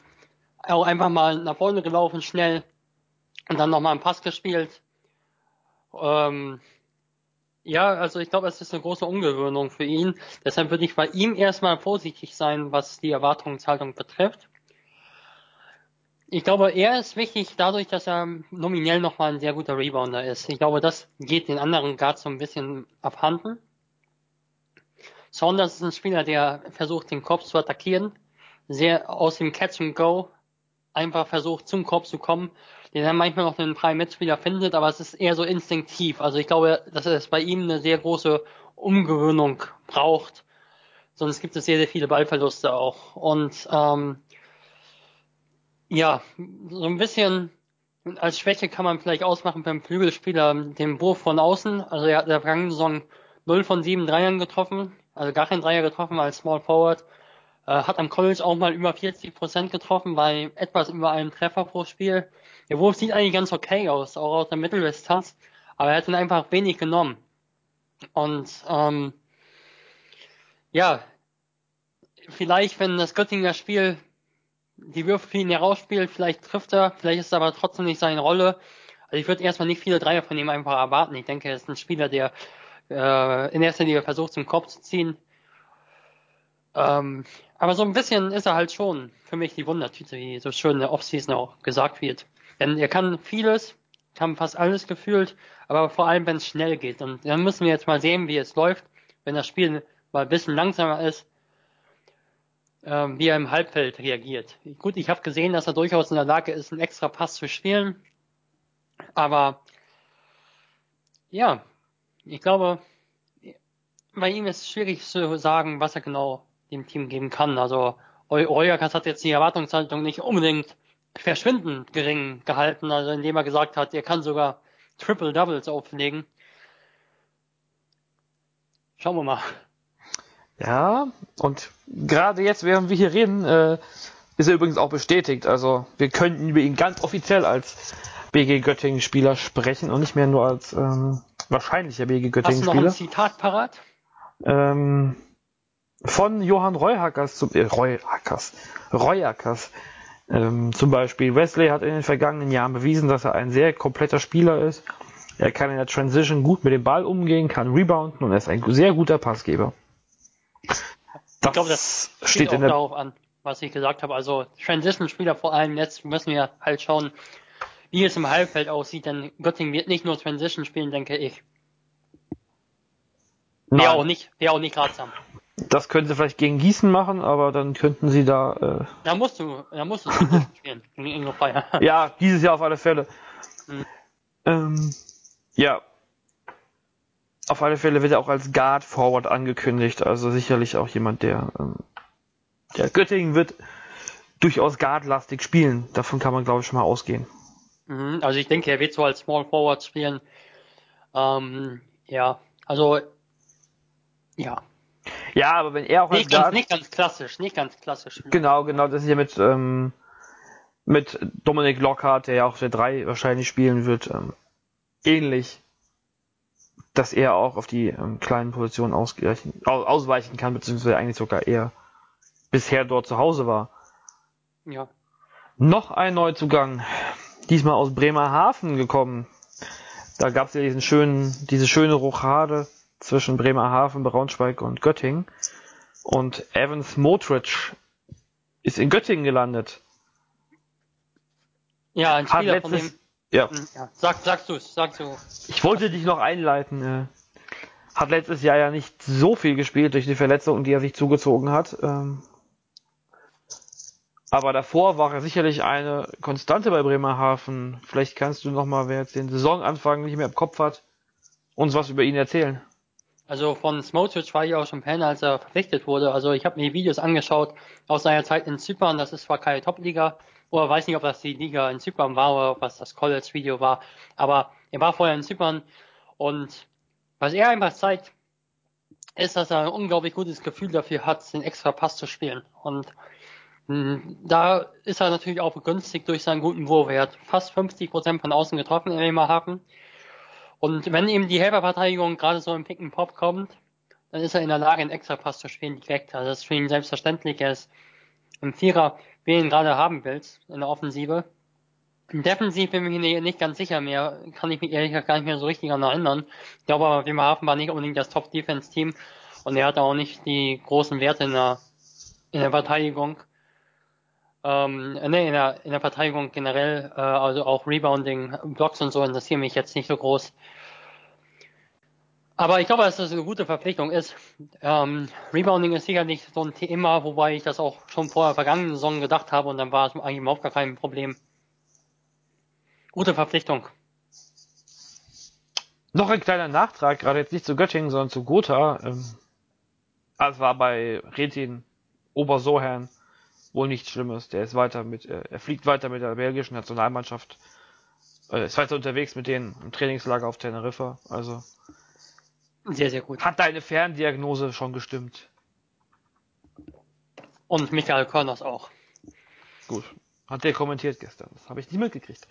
S2: auch einfach mal nach vorne gelaufen, schnell und dann nochmal einen Pass gespielt. Ähm, ja, also ich glaube, es ist eine große Umgewöhnung für ihn. Deshalb würde ich bei ihm erstmal vorsichtig sein, was die Erwartungshaltung betrifft. Ich glaube, er ist wichtig dadurch, dass er nominell nochmal ein sehr guter Rebounder ist. Ich glaube, das geht den anderen Guards so ein bisschen abhanden. Saunders ist ein Spieler, der versucht, den Kopf zu attackieren, sehr aus dem Catch and Go einfach versucht, zum Kopf zu kommen, den er manchmal noch einen freien Mitspieler findet, aber es ist eher so instinktiv. Also ich glaube, dass es bei ihm eine sehr große Umgewöhnung braucht. Sonst gibt es sehr, sehr viele Ballverluste auch. Und ähm, ja, so ein bisschen als Schwäche kann man vielleicht ausmachen beim Flügelspieler den Wurf von außen. Also er hat in der vergangenen Saison 0 von 7 Dreiern getroffen, also gar kein Dreier getroffen als Small Forward. Äh, hat am College auch mal über 40 Prozent getroffen bei etwas über einem Treffer pro Spiel. Der Wurf sieht eigentlich ganz okay aus, auch aus der Mitteldistanz, aber er hat ihn einfach wenig genommen. Und ähm, ja, vielleicht, wenn das Göttinger Spiel die Würfe für ihn herausspielt, vielleicht trifft er, vielleicht ist es aber trotzdem nicht seine Rolle. Also ich würde erstmal nicht viele Dreier von ihm einfach erwarten. Ich denke, er ist ein Spieler, der äh, in erster Linie versucht, zum Kopf zu ziehen. Ähm, aber so ein bisschen ist er halt schon für mich die Wundertüte, wie so schön in der Offseason auch gesagt wird. Denn er kann vieles, kann fast alles gefühlt, aber vor allem, wenn es schnell geht. Und dann müssen wir jetzt mal sehen, wie es läuft, wenn das Spiel mal ein bisschen langsamer ist, ähm, wie er im Halbfeld reagiert. Gut, ich habe gesehen, dass er durchaus in der Lage ist, einen extra Pass zu spielen. Aber ja, ich glaube, bei ihm ist es schwierig zu sagen, was er genau dem Team geben kann. Also Euerkas hat jetzt die Erwartungshaltung nicht unbedingt verschwindend gering gehalten, also indem er gesagt hat, er kann sogar Triple Doubles auflegen. Schauen wir mal.
S1: Ja, und gerade jetzt, während wir hier reden, äh, ist er übrigens auch bestätigt. Also wir könnten über ihn ganz offiziell als BG Göttingen Spieler sprechen und nicht mehr nur als ähm, wahrscheinlicher BG Göttingen Spieler. Hast
S2: du noch ein Zitat parat?
S1: Ähm, von Johann Reuhackers zum äh, Reuhackers, Reuhackers. Ähm, zum Beispiel Wesley hat in den vergangenen Jahren bewiesen, dass er ein sehr kompletter Spieler ist. Er kann in der Transition gut mit dem Ball umgehen, kann rebounden und er ist ein sehr guter Passgeber.
S2: Das ich glaube, das steht auch darauf an, was ich gesagt habe. Also Transition-Spieler vor allem jetzt müssen wir halt schauen, wie es im Halbfeld aussieht, denn Göttingen wird nicht nur Transition spielen, denke ich. Wäre auch nicht, wäre auch nicht ratsam.
S1: Das können sie vielleicht gegen Gießen machen, aber dann könnten sie da. Äh
S2: da musst du, da musst du spielen gegen Ingo Feier.
S1: Ja, dieses Jahr auf alle Fälle. Mhm. Ähm, ja, auf alle Fälle wird er auch als Guard Forward angekündigt, also sicherlich auch jemand, der, ähm, der Göttingen wird durchaus guardlastig spielen. Davon kann man, glaube ich, schon mal ausgehen.
S2: Mhm, also ich denke, er wird so als Small Forward spielen. Ähm, ja, also ja.
S1: Ja, aber wenn er auch
S2: nicht ganz, Guard, nicht ganz klassisch, nicht ganz klassisch.
S1: Genau, genau, das ist ja mit ähm, mit Dominik Lockhart, der ja auch der 3 wahrscheinlich spielen wird, ähm, ähnlich dass er auch auf die ähm, kleinen Positionen ausgleichen, ausweichen kann, beziehungsweise eigentlich sogar eher bisher dort zu Hause war.
S2: Ja.
S1: Noch ein Neuzugang, diesmal aus Bremerhaven gekommen. Da gab es ja diesen schönen, diese schöne Rochade zwischen Bremerhaven, Braunschweig und Göttingen. Und Evans Motridge ist in Göttingen gelandet.
S2: Ja, ein Spieler von dem
S1: ja. Hm,
S2: ja. Sag, sagst du es, sagst du.
S1: Ich wollte dich noch einleiten. Äh, hat letztes Jahr ja nicht so viel gespielt durch die Verletzung, die er sich zugezogen hat. Ähm, aber davor war er sicherlich eine Konstante bei Bremerhaven. Vielleicht kannst du nochmal, wer jetzt den Saisonanfang nicht mehr im Kopf hat, uns was über ihn erzählen.
S2: Also von Smotrich war ich auch schon Fan, als er verpflichtet wurde. Also ich habe mir Videos angeschaut aus seiner Zeit in Zypern. Das ist zwar keine Top-Liga, oder weiß nicht, ob das die Liga in Zypern war oder ob das das College-Video war, aber er war vorher in Zypern und was er einfach zeigt, ist, dass er ein unglaublich gutes Gefühl dafür hat, den extra Pass zu spielen. Und hm, da ist er natürlich auch begünstigt durch seinen guten Wurf. Er hat fast 50 Prozent von außen getroffen in Bremerhaven. Und wenn eben die Helferverteidigung gerade so im Pick and Pop kommt, dann ist er in der Lage, einen Extrapass zu spielen direkt. Also das ist für ihn selbstverständlich. Er ist ein Vierer, wen ihn gerade haben willst in der Offensive. Defensiv bin ich mir nicht ganz sicher mehr, kann ich mich ehrlich gesagt gar nicht mehr so richtig an erinnern. Ich glaube aber, Bremerhaven war nicht unbedingt das Top-Defense-Team und er hatte auch nicht die großen Werte in der, in der Verteidigung. Ähm, ne, in der, in der Verteidigung generell, äh, also auch Rebounding, Blocks und so interessieren mich jetzt nicht so groß. Aber ich glaube, dass das eine gute Verpflichtung ist. Ähm, Rebounding ist sicherlich so ein Thema, wobei ich das auch schon vor der vergangenen Saison gedacht habe und dann war es eigentlich überhaupt gar kein Problem. Gute Verpflichtung.
S1: Noch ein kleiner Nachtrag, gerade jetzt nicht zu Göttingen, sondern zu Gotha. Ähm, also war bei Retin Obersohern wohl nichts Schlimmes. Der ist weiter mit, äh, er fliegt weiter mit der belgischen Nationalmannschaft. Äh, ist weiter unterwegs mit denen im Trainingslager auf Teneriffa. Also
S2: sehr, sehr gut.
S1: Hat deine Ferndiagnose schon gestimmt?
S2: Und Michael Körners auch.
S1: Gut. Hat der kommentiert gestern. Das habe ich nicht mitgekriegt.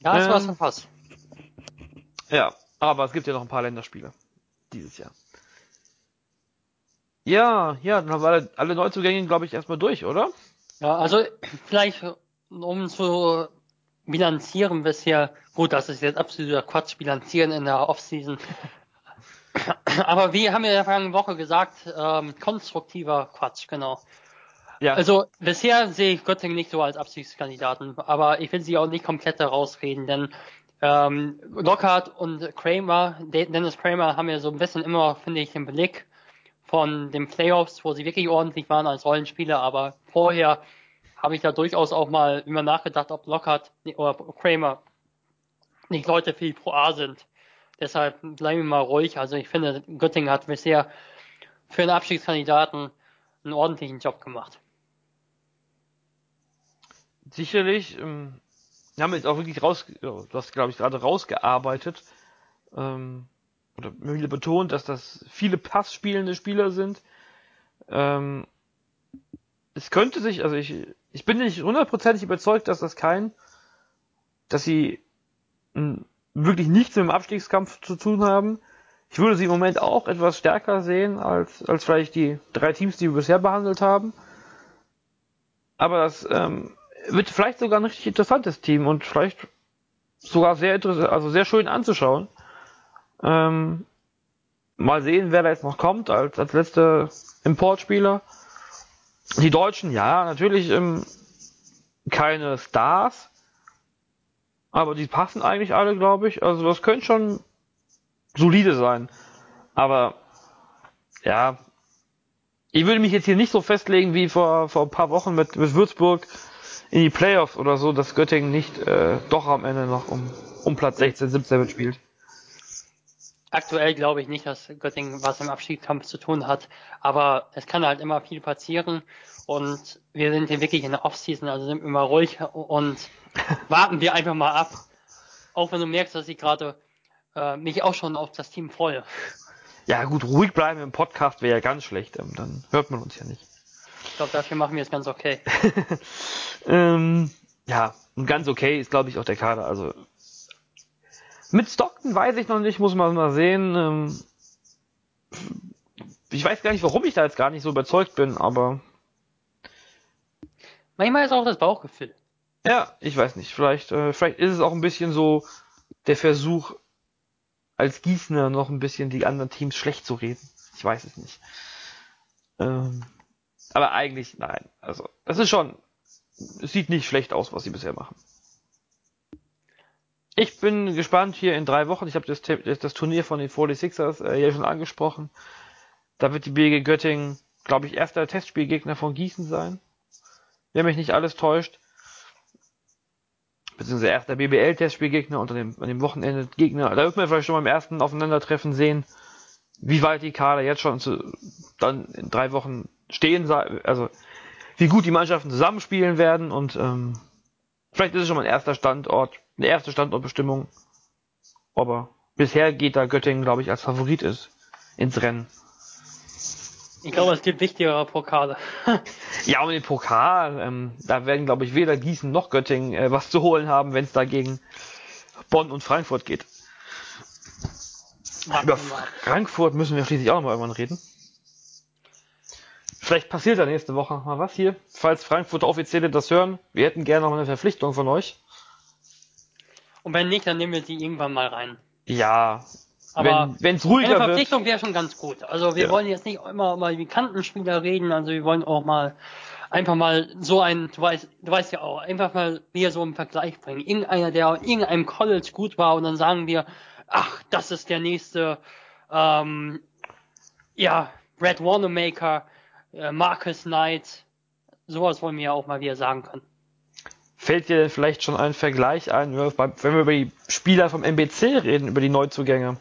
S2: Ja, das ähm, war's verpasst.
S1: Ja, aber es gibt ja noch ein paar Länderspiele dieses Jahr. Ja, ja, dann haben wir alle, alle Neuzugänge, glaube ich, erstmal durch, oder?
S2: Ja, also vielleicht um zu bilanzieren bisher, gut, das ist jetzt absoluter Quatsch, bilanzieren in der Offseason. Aber wie haben wir in der vergangenen Woche gesagt, ähm, konstruktiver Quatsch, genau. Ja. Also bisher sehe ich Göttingen nicht so als Abstiegskandidaten, aber ich will sie auch nicht komplett herausreden, denn ähm, Lockhart und Kramer, Dennis Kramer haben ja so ein bisschen immer, finde ich, den Blick von den Playoffs, wo sie wirklich ordentlich waren als Rollenspieler, aber vorher habe ich da durchaus auch mal immer nachgedacht, ob Lockhart oder Kramer nicht Leute für die Pro A sind. Deshalb bleiben wir mal ruhig. Also ich finde, Göttingen hat bisher für einen Abstiegskandidaten einen ordentlichen Job gemacht
S1: sicherlich, ähm, wir haben jetzt auch wirklich raus, du hast glaube ich gerade rausgearbeitet, ähm, oder wieder betont, dass das viele passspielende Spieler sind. Ähm, es könnte sich, also ich, ich bin nicht hundertprozentig überzeugt, dass das kein, dass sie wirklich nichts mit dem Abstiegskampf zu tun haben. Ich würde sie im Moment auch etwas stärker sehen als, als vielleicht die drei Teams, die wir bisher behandelt haben. Aber das ähm, wird vielleicht sogar ein richtig interessantes Team und vielleicht sogar sehr interessant, also sehr schön anzuschauen. Ähm, mal sehen, wer da jetzt noch kommt als, als letzter Importspieler. Die Deutschen, ja, natürlich ähm, keine Stars, aber die passen eigentlich alle, glaube ich. Also das könnte schon solide sein. Aber ja, ich würde mich jetzt hier nicht so festlegen wie vor, vor ein paar Wochen mit, mit Würzburg in die Playoffs oder so, dass Göttingen nicht äh, doch am Ende noch um, um Platz 16, 17 mitspielt.
S2: Aktuell glaube ich nicht, dass Göttingen was im Abschiedskampf zu tun hat, aber es kann halt immer viel passieren und wir sind hier wirklich in der Offseason, also sind wir mal ruhig und warten wir einfach mal ab. Auch wenn du merkst, dass ich gerade äh, mich auch schon auf das Team freue.
S1: Ja gut, ruhig bleiben im Podcast wäre ja ganz schlecht, ähm, dann hört man uns ja nicht.
S2: Ich glaube, dafür machen wir es ganz okay.
S1: ähm, ja, und ganz okay ist, glaube ich, auch der Kader. Also mit Stockton weiß ich noch nicht, muss man mal sehen. Ähm, ich weiß gar nicht, warum ich da jetzt gar nicht so überzeugt bin, aber.
S2: Manchmal ist auch das Bauchgefühl.
S1: Ja, ich weiß nicht. Vielleicht, äh, vielleicht ist es auch ein bisschen so der Versuch, als Gießener noch ein bisschen die anderen Teams schlecht zu reden. Ich weiß es nicht. Ähm, aber eigentlich nein. Also, das ist schon, es sieht nicht schlecht aus, was sie bisher machen. Ich bin gespannt hier in drei Wochen. Ich habe das, das, Turnier von den 46ers äh, schon angesprochen. Da wird die BG Göttingen, glaube ich, erster Testspielgegner von Gießen sein. Wenn mich nicht alles täuscht. Beziehungsweise erster BBL-Testspielgegner unter dem, an dem Wochenende Gegner. Da wird man vielleicht schon beim ersten Aufeinandertreffen sehen, wie weit die Kader jetzt schon zu, dann in drei Wochen stehen, also wie gut die Mannschaften zusammenspielen werden und ähm, vielleicht ist es schon mal ein erster Standort, eine erste Standortbestimmung. Aber bisher geht da Göttingen, glaube ich, als Favorit ist ins Rennen.
S2: Ich glaube, es gibt wichtigere Pokale.
S1: ja, und den Pokal, ähm, da werden, glaube ich, weder Gießen noch Göttingen äh, was zu holen haben, wenn es da gegen Bonn und Frankfurt geht. Über Frankfurt müssen wir schließlich auch noch mal irgendwann reden. Vielleicht passiert da nächste Woche mal was hier. Falls Frankfurt Offizielle das hören, wir hätten gerne noch eine Verpflichtung von euch.
S2: Und wenn nicht, dann nehmen wir die irgendwann mal rein.
S1: Ja.
S2: Aber
S1: wenn es ruhiger
S2: Eine. Verpflichtung wäre schon ganz gut. Also wir
S1: Ja.
S2: wollen jetzt nicht immer mal wie Kantenspieler reden, also wir wollen auch mal einfach mal so ein, du weißt, du weißt ja auch, einfach mal wieder so einen Vergleich bringen. Irgendeiner, der in irgendeinem College gut war und dann sagen wir, ach, das ist der nächste, ähm, ja, Brad Wanamaker, äh, Marcus Knight, sowas wollen wir ja auch mal wieder sagen können.
S1: Fällt dir denn vielleicht schon ein Vergleich ein, wenn wir wir über die Spieler vom MBC reden, über die Neuzugänge,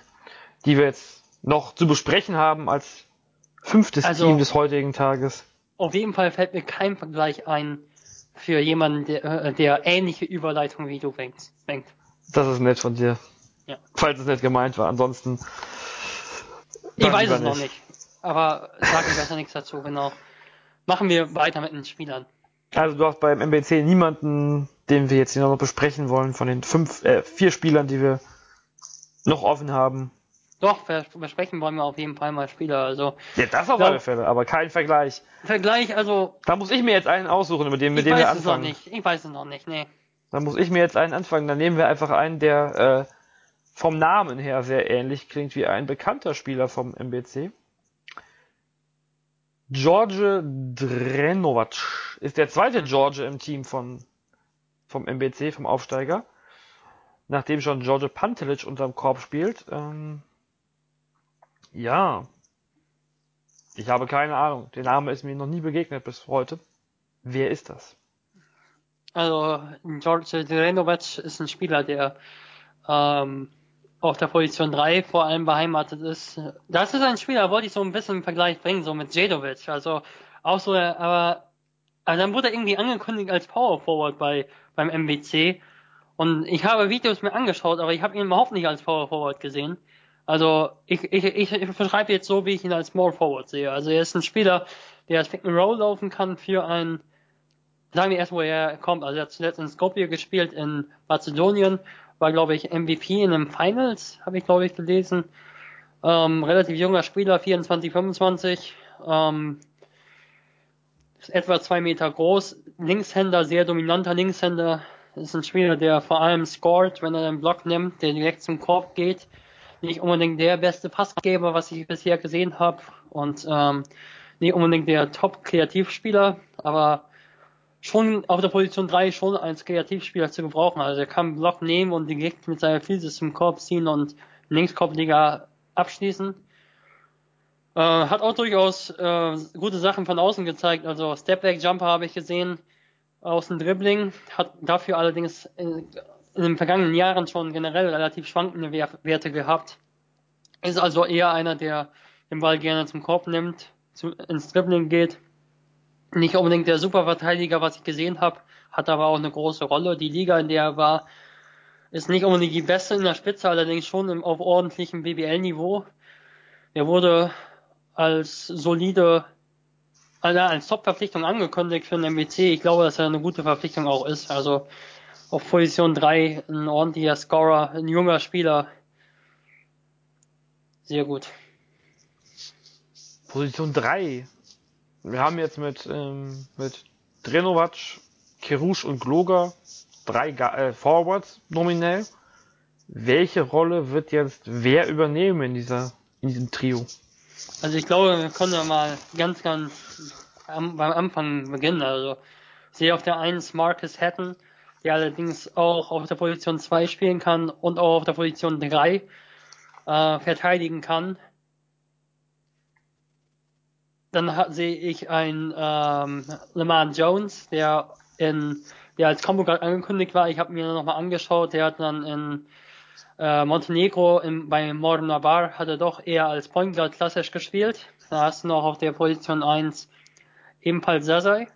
S1: die wir jetzt noch zu besprechen haben als fünftes
S2: Also-
S1: Team des heutigen Tages?
S2: Auf jeden Fall fällt mir kein Vergleich ein für jemanden, der, äh, der ähnliche Überleitung wie du denkt.
S1: Das ist nett von dir.
S2: Ja.
S1: Falls es nicht gemeint war. Ansonsten.
S2: Ich weiß es noch nicht. Aber sag mir besser nichts dazu, genau. Machen wir weiter mit den Spielern.
S1: Also du hast beim MBC niemanden, den wir jetzt hier noch besprechen wollen, von den fünf, äh, vier Spielern, die wir noch offen haben.
S2: Doch, versprechen wollen wir auf jeden Fall mal Spieler. Also
S1: Ja, das auf alle Fälle, aber kein Vergleich.
S2: Vergleich, also
S1: Da muss ich mir jetzt einen aussuchen, über den, mit
S2: ich
S1: dem wir
S2: weiß es noch
S1: anfangen.
S2: nicht. Ich weiß es noch nicht, nee.
S1: Da muss ich mir jetzt einen anfangen. Dann nehmen wir einfach einen, der äh, vom Namen her sehr ähnlich klingt wie ein bekannter Spieler vom MBC. George Drenovac ist der zweite George im Team von, vom MBC, vom Aufsteiger. Nachdem schon George Pantelic unterm Korb spielt. Ähm, ja. Ich habe keine Ahnung. Der Name ist mir noch nie begegnet bis heute. Wer ist das?
S2: Also George Drenovac ist ein Spieler, der ähm, auf der Position 3 vor allem beheimatet ist. Das ist ein Spieler, wollte ich so ein bisschen im Vergleich bringen, so mit Jedovic. Also auch so, aber also dann wurde er irgendwie angekündigt als Power Forward bei beim MBC. Und ich habe Videos mir angeschaut, aber ich habe ihn überhaupt nicht als Power Forward gesehen. Also ich, ich, ich, ich beschreibe jetzt so, wie ich ihn als Small Forward sehe. Also er ist ein Spieler, der als Pick and Roll laufen kann für ein sagen wir erst, wo er kommt. Also er hat zuletzt in Skopje gespielt in Mazedonien, war glaube ich MVP in den Finals, habe ich glaube ich gelesen. Ähm, relativ junger Spieler, 24, 25. Ähm, etwa zwei Meter groß, Linkshänder, sehr dominanter Linkshänder. Ist ein Spieler, der vor allem scored, wenn er den Block nimmt, der direkt zum Korb geht. Nicht unbedingt der beste Passgeber, was ich bisher gesehen habe. Und ähm, nicht unbedingt der Top-Kreativspieler, aber schon auf der Position 3 schon als Kreativspieler zu gebrauchen. Also er kann einen Block nehmen und direkt mit seiner Physis zum Korb ziehen und Linkskorbliga abschließen. Äh, hat auch durchaus äh, gute Sachen von außen gezeigt. Also Stepback-Jumper habe ich gesehen aus dem Dribbling. Hat dafür allerdings in, in den vergangenen Jahren schon generell relativ schwankende Wer- Werte gehabt. Ist also eher einer, der den Ball gerne zum Korb nimmt, zu, ins Dribbling geht nicht unbedingt der Superverteidiger, was ich gesehen habe, hat aber auch eine große Rolle. Die Liga, in der er war, ist nicht unbedingt die beste in der Spitze, allerdings schon im, auf ordentlichem BBL-Niveau. Er wurde als solide, also als Top-Verpflichtung angekündigt für den MBC. Ich glaube, dass er eine gute Verpflichtung auch ist. Also auf Position 3 ein ordentlicher Scorer, ein junger Spieler. Sehr gut.
S1: Position 3. Wir haben jetzt mit, ähm, mit Drenovac, Kerusch und Gloger drei äh, Forwards nominell. Welche Rolle wird jetzt wer übernehmen in dieser in diesem Trio?
S2: Also ich glaube, wir können ja mal ganz, ganz am, beim Anfang beginnen. Also ich sehe auf der 1 Marcus Hatton, der allerdings auch auf der Position 2 spielen kann und auch auf der Position 3 äh, verteidigen kann. Dann sehe ich einen ähm, Lamar Jones, der in der als Combo Guard angekündigt war. Ich habe mir nochmal angeschaut, der hat dann in äh, Montenegro im, bei Morna Bar hat er doch eher als Point Guard klassisch gespielt. Da hast du noch auf der Position 1 ebenfalls Sasai.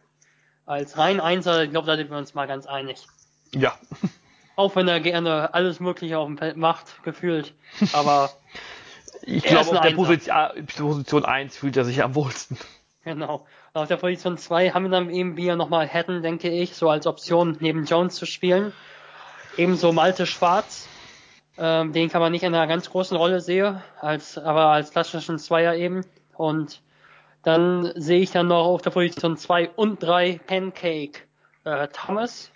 S2: Als rein Einser, ich glaube, da sind wir uns mal ganz einig.
S1: Ja.
S2: Auch wenn er gerne alles Mögliche auf dem Feld macht, gefühlt. Aber
S1: Ich
S2: Er
S1: glaube, auf der Position, ah, Position 1 fühlt er sich am wohlsten.
S2: genau. Auf der Position 2 haben wir dann eben wieder nochmal Hatton, denke ich, so als Option neben Jones zu spielen. Ebenso Malte Schwarz. ähm, den kann man nicht in einer ganz großen Rolle sehen, als, aber als klassischen Zweier eben. Und dann sehe ich dann noch auf der Position 2 und 3 Pancake äh, Thomas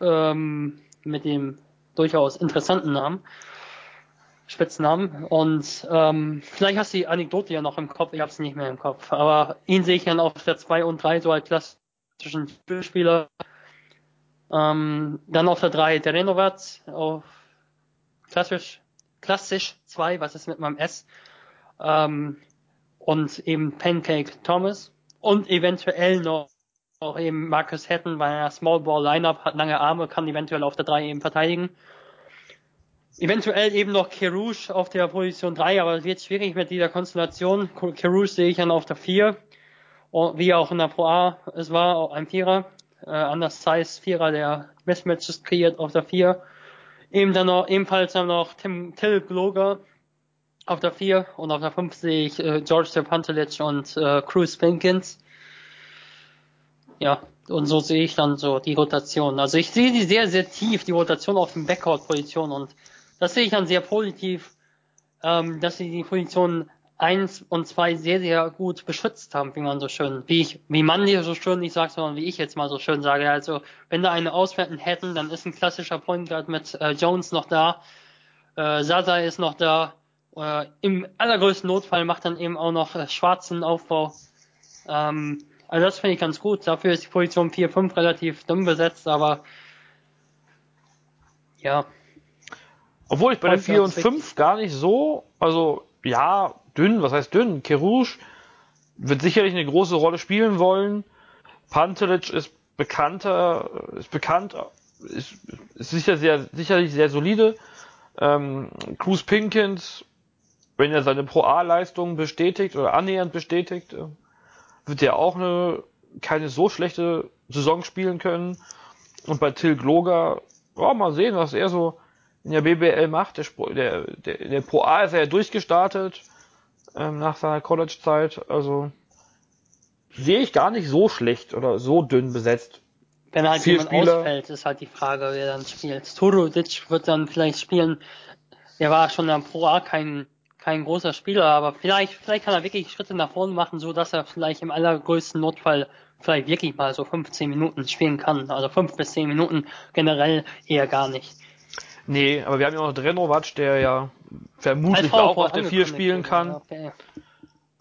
S2: ähm, mit dem durchaus interessanten Namen. Spitznamen. Und ähm, vielleicht hast du die Anekdote ja noch im Kopf, ich habe es nicht mehr im Kopf. Aber ihn sehe ich dann auf der 2 und 3 so als klassischen Spielspieler. Ähm, dann auf der 3 der Renovat, auf klassisch, klassisch 2, was ist mit meinem S? Ähm, und eben Pancake Thomas und eventuell noch auch eben Marcus Hatton bei einer Small Ball Lineup, hat lange Arme, kann eventuell auf der 3 eben verteidigen. Eventuell eben noch Kerouche auf der Position 3, aber es wird schwierig mit dieser Konstellation. Kerouche sehe ich dann auf der 4, wie auch in der Pro A es war, ein Vierer, äh, anders Size Vierer, der Mismatches kreiert auf der 4. Eben dann noch, ebenfalls dann noch Tim, Till Gloger auf der 4 und auf der 5 sehe ich äh, George Serpantelic und äh, Cruz Pinkins. Ja, und so sehe ich dann so die Rotation. Also ich sehe die sehr, sehr tief, die Rotation auf den Backcourt-Position und das sehe ich dann sehr positiv, ähm, dass sie die Positionen eins und zwei sehr, sehr gut beschützt haben, wie man so schön, wie ich, wie man hier so schön nicht sagt, sondern wie ich jetzt mal so schön sage. Also, wenn da eine Auswerten hätten, dann ist ein klassischer Point Guard mit äh, Jones noch da, äh, Sasa ist noch da, äh, im allergrößten Notfall macht dann eben auch noch äh, schwarzen Aufbau. Ähm, also das finde ich ganz gut. Dafür ist die Position 4-5 relativ dumm besetzt, aber ja,
S1: obwohl ich bei der 4 und 5 gar nicht so, also ja, dünn, was heißt dünn? Kerouche wird sicherlich eine große Rolle spielen wollen. Pantelic ist bekannter, ist bekannt, ist, ist sicher sehr, sicherlich sehr solide. Ähm, Cruz Pinkins, wenn er seine Pro A-Leistungen bestätigt oder annähernd bestätigt, äh, wird er auch eine keine so schlechte Saison spielen können. Und bei Till Gloger, ja, mal sehen, was er so in der BBL macht. Der, der, der, der Pro A ist ja durchgestartet ähm, nach seiner College-Zeit. Also sehe ich gar nicht so schlecht oder so dünn besetzt.
S2: Wenn halt Vier jemand Spieler. ausfällt, ist halt die Frage, wer dann spielt. Turudic wird dann vielleicht spielen. Der war schon am Pro A kein, kein großer Spieler, aber vielleicht, vielleicht kann er wirklich Schritte nach vorne machen, so dass er vielleicht im allergrößten Notfall vielleicht wirklich mal so 15 Minuten spielen kann. Also 5 bis 10 Minuten generell eher gar nicht.
S1: Nee, aber wir haben ja auch noch Drenovac, der ja vermutlich auch auf der 4 spielen kann.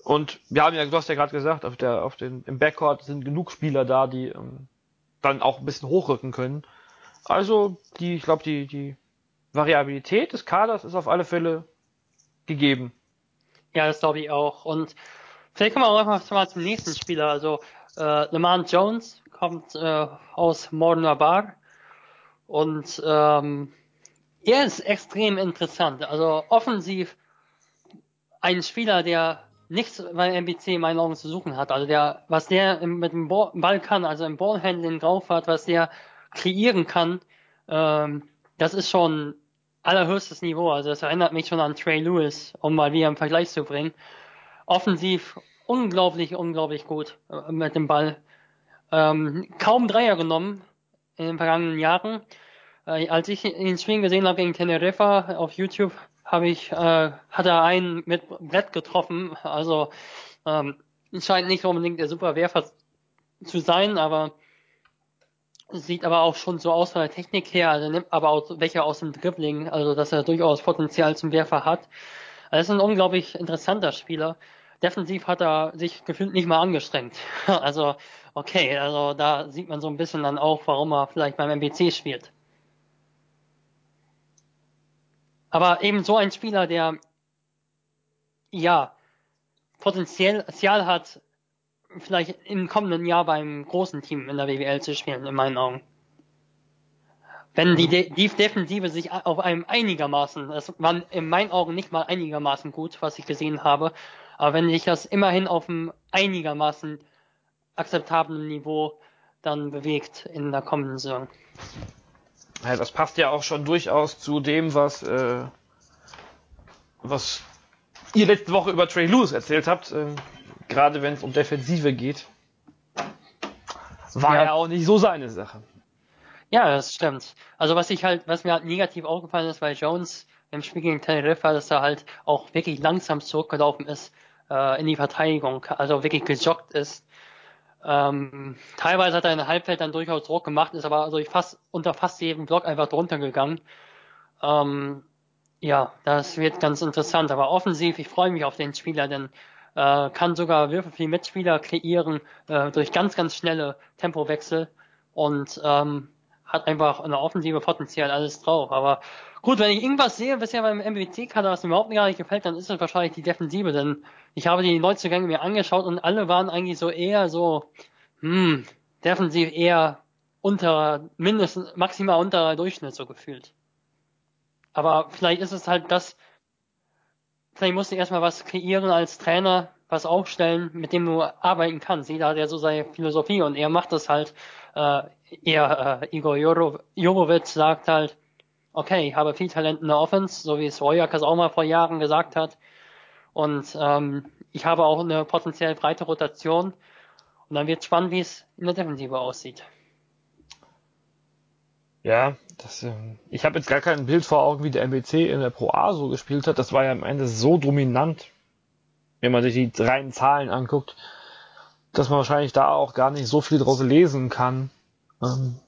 S1: Und wir haben ja, du hast ja gerade gesagt, auf der, auf den, im Backcourt sind genug Spieler da, die ähm, dann auch ein bisschen hochrücken können. Also, die, ich glaube, die, die Variabilität des Kaders ist auf alle Fälle gegeben.
S2: Ja, das glaube ich auch. Und vielleicht kommen wir auch einfach mal zum nächsten Spieler. Also, äh, Lamont Jones kommt äh, aus Modena Bar und ähm, er ist extrem interessant. Also offensiv ein Spieler, der nichts beim MBC in meinen Augen zu suchen hat. Also der, was der mit dem Ball kann, also im Ballhandling drauf hat, was der kreieren kann, ähm, das ist schon allerhöchstes Niveau. Also das erinnert mich schon an Trey Lewis, um mal wieder einen Vergleich zu bringen. Offensiv unglaublich, unglaublich gut äh, mit dem Ball. Ähm, kaum Dreier genommen in den vergangenen Jahren. Äh, als ich ihn spielen gesehen habe gegen Teneriffa auf YouTube, habe ich, äh, hat er einen mit Brett getroffen. Also ähm, scheint nicht unbedingt der super Werfer zu sein, aber sieht aber auch schon so aus von der Technik her, also nimmt aber auch welche aus dem Dribbling, also dass er durchaus Potenzial zum Werfer hat. Er ist ein unglaublich interessanter Spieler. Defensiv hat er sich gefühlt nicht mal angestrengt. Also, okay, also da sieht man so ein bisschen dann auch, warum er vielleicht beim MBC spielt. Aber eben so ein Spieler, der ja Potenzial hat, vielleicht im kommenden Jahr beim großen Team in der WWL zu spielen, in meinen Augen. Wenn die, De die Defensive sich auf einem einigermaßen, das war in meinen Augen nicht mal einigermaßen gut, was ich gesehen habe, aber wenn sich das immerhin auf einem einigermaßen akzeptablen Niveau dann bewegt in der kommenden Saison.
S1: Ja, das passt ja auch schon durchaus zu dem, was, äh, was ihr letzte Woche über Trey Lewis erzählt habt, äh, gerade wenn es um Defensive geht. War ja. ja auch nicht so seine Sache.
S2: Ja, das stimmt. Also was ich halt, was mir halt negativ aufgefallen ist bei Jones im Spiel gegen Teneriffa, dass er halt auch wirklich langsam zurückgelaufen ist äh, in die Verteidigung, also wirklich gejoggt ist. Ähm, teilweise hat er in Halbfeld dann durchaus Druck gemacht, ist aber also fast unter fast jedem Block einfach drunter gegangen. Ähm, ja, das wird ganz interessant. Aber offensiv, ich freue mich auf den Spieler, denn äh, kann sogar Würfe für die Mitspieler kreieren äh, durch ganz, ganz schnelle Tempowechsel und ähm, hat einfach eine offensive Potenzial alles drauf. Aber gut, wenn ich irgendwas sehe bisher beim MWC-Kader, was mir überhaupt gar nicht gefällt, dann ist es wahrscheinlich die Defensive, denn ich habe die Neuzugänge mir angeschaut und alle waren eigentlich so eher so, hm, defensiv eher unter, mindestens, maximal unter Durchschnitt so gefühlt. Aber vielleicht ist es halt das, vielleicht musst du erstmal was kreieren als Trainer, was aufstellen, mit dem du arbeiten kannst. Jeder hat ja so seine Philosophie und er macht das halt, äh, er, äh, Igor Jovovic sagt halt, okay, ich habe viel Talent in der Offense, so wie es Royakas auch mal vor Jahren gesagt hat. Und ähm, ich habe auch eine potenziell breite Rotation. Und dann wird spannend, wie es in der Defensive aussieht.
S1: Ja, das, ähm, ich habe jetzt gar kein Bild vor Augen, wie der MBC in der Pro A so gespielt hat. Das war ja am Ende so dominant, wenn man sich die reinen Zahlen anguckt, dass man wahrscheinlich da auch gar nicht so viel draus lesen kann. Ähm,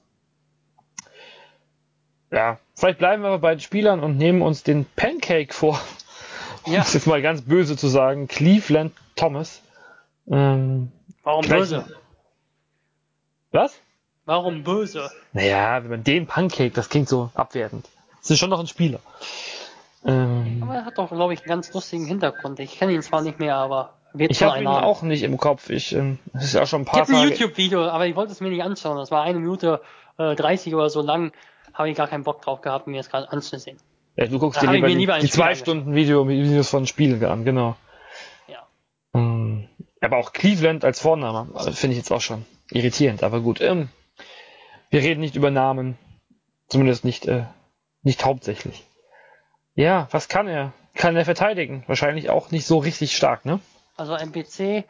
S1: ja, vielleicht bleiben wir bei den Spielern und nehmen uns den Pancake vor. Um ja. jetzt mal ganz böse zu sagen, Cleveland Thomas.
S2: Ähm, Warum böse?
S1: Was?
S2: Warum böse?
S1: Naja, wenn man den Pancake, das klingt so abwertend. Das ist schon noch ein Spieler.
S2: Ähm, aber er hat doch, glaube ich, einen ganz lustigen Hintergrund. Ich kenne ihn zwar nicht mehr, aber
S1: wird Ich habe ihn haben. auch nicht im Kopf. Ich, ähm, das ist ja schon ein paar
S2: Ich habe ein YouTube-Video, aber ich wollte es mir nicht anschauen. Das war eine Minute äh, 30 oder so lang. Habe ich gar keinen Bock drauf gehabt, mir das gerade anzusehen.
S1: Ja, du guckst dir lieber, lieber die, die zwei Stunden Video, Videos von Spielen an, genau.
S2: Ja.
S1: Ähm, aber auch Cleveland als Vorname also finde ich jetzt auch schon irritierend, aber gut. Ähm, wir reden nicht über Namen. Zumindest nicht, äh, nicht hauptsächlich. Ja, was kann er? Kann er verteidigen? Wahrscheinlich auch nicht so richtig stark, ne?
S2: Also MPC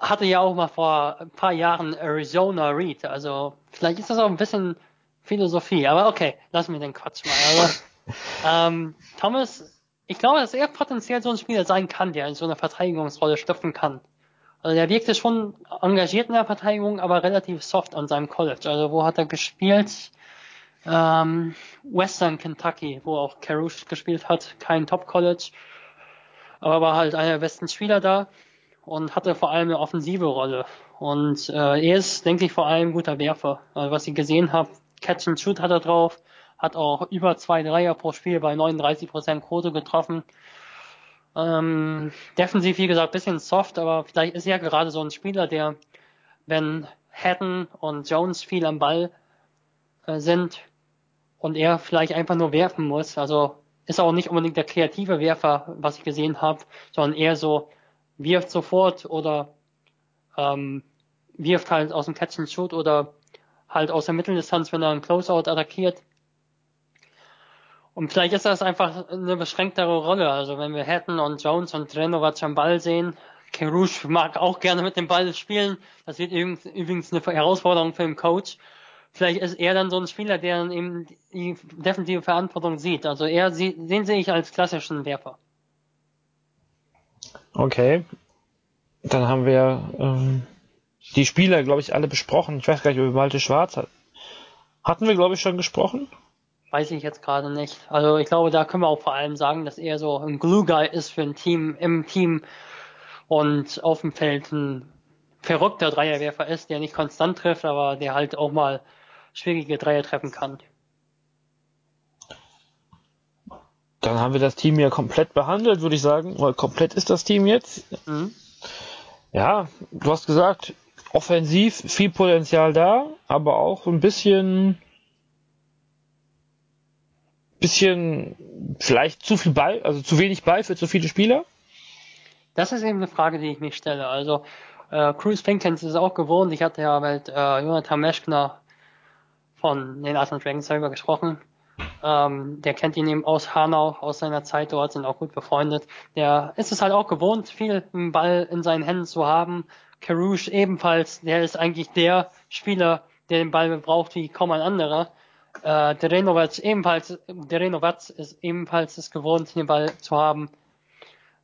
S2: hatte ja auch mal vor ein paar Jahren Arizona Read. Also vielleicht ist das auch ein bisschen Philosophie. Aber okay, lassen wir den Quatsch mal. Also, ähm, Thomas, ich glaube, dass er potenziell so ein Spieler sein kann, der in so einer Verteidigungsrolle schlüpfen kann. Also der wirkte schon engagiert in der Verteidigung, aber relativ soft an seinem College. Also wo hat er gespielt? Ähm, Western Kentucky, wo auch Carush gespielt hat, kein Top-College, aber war halt einer der besten Spieler da und hatte vor allem eine offensive Rolle. Und äh, er ist, denke ich, vor allem guter Werfer. Also was ich gesehen habe, Catch and Shoot hat er drauf, hat auch über zwei Dreier pro Spiel bei 39% Quote getroffen. Ähm, defensiv, wie gesagt, bisschen soft, aber vielleicht ist er gerade so ein Spieler, der, wenn Hatton und Jones viel am Ball äh, sind und er vielleicht einfach nur werfen muss, also ist auch nicht unbedingt der kreative Werfer, was ich gesehen habe, sondern eher so wirft sofort oder ähm, wirft halt aus dem Catch and Shoot oder halt aus der Mitteldistanz, wenn er einen Closeout attackiert. Und vielleicht ist das einfach eine beschränktere Rolle. Also wenn wir Hatton und Jones und Drenovac am Ball sehen, Kerouche mag auch gerne mit dem Ball spielen. Das wird übrigens eine Herausforderung für den Coach. Vielleicht ist er dann so ein Spieler, der dann eben die defensive Verantwortung sieht. Also er, den sehe ich als klassischen Werfer.
S1: Okay. Dann haben wir ähm, die Spieler, glaube ich, alle besprochen. Ich weiß gar nicht, über Malte Schwarz hat. Hatten wir, glaube ich, schon gesprochen?
S2: Weiß ich jetzt gerade nicht. Also ich glaube, da können wir auch vor allem sagen, dass er so ein Glue Guy ist für ein Team, im Team und auf dem Feld ein verrückter Dreierwerfer ist, der nicht konstant trifft, aber der halt auch mal schwierige Dreier treffen kann.
S1: Dann haben wir das Team ja komplett behandelt, würde ich sagen. Oder komplett ist das Team jetzt. Mhm. Ja, du hast gesagt, offensiv viel Potenzial da, aber auch ein bisschen bisschen vielleicht zu viel Ball, also zu wenig Ball für zu viele Spieler?
S2: Das ist eben eine Frage, die ich mich stelle. Also äh, Cruz Finkens ist auch gewohnt. Ich hatte ja mit äh, Jonathan Meschner von den Arthur Dragons selber gesprochen. Ähm, der kennt ihn eben aus Hanau, aus seiner Zeit dort, sind auch gut befreundet. Der ist es halt auch gewohnt, viel Ball in seinen Händen zu haben. Carouche ebenfalls, der ist eigentlich der Spieler, der den Ball braucht wie kaum ein anderer. Äh, der Renovatz ebenfalls, der Renovatz ist ebenfalls es gewohnt, den Ball zu haben.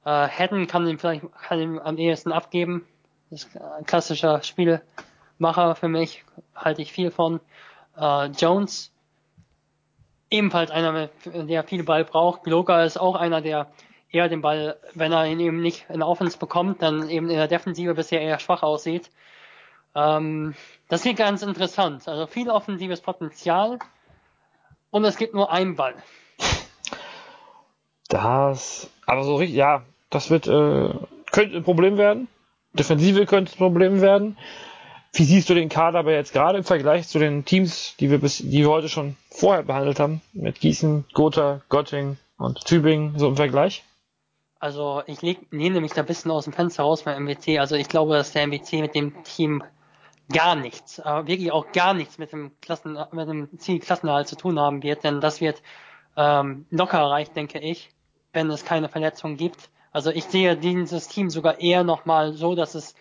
S2: Äh, Hedden kann ihn vielleicht kann ihn am ehesten abgeben. Das ist ein klassischer Spielmacher für mich, halte ich viel von. Äh, Jones, ebenfalls einer, der viel Ball braucht. Gloga ist auch einer, der eher den Ball, wenn er ihn eben nicht in der Offense bekommt, dann eben in der Defensive bisher eher schwach aussieht. Ähm, das ist ganz interessant. Also viel offensives Potenzial und es gibt nur einen Ball.
S1: Das, aber so richtig, ja, das wird, äh, könnte ein Problem werden. Defensive könnte ein Problem werden. Wie siehst du den Kader aber jetzt gerade im Vergleich zu den Teams, die wir bis, die wir heute schon vorher behandelt haben? Mit Gießen, Gotha, Göttingen und Tübingen, so im Vergleich?
S2: Also ich nehme mich da ein bisschen aus dem Fenster raus beim MWC. Also ich glaube, dass der MWC mit dem Team gar nichts, aber wirklich auch gar nichts mit dem Klassen, mit dem Ziel Klassenerhalt zu tun haben wird, denn das wird ähm, locker erreicht, denke ich, wenn es keine Verletzungen gibt. Also ich sehe dieses Team sogar eher nochmal so, dass es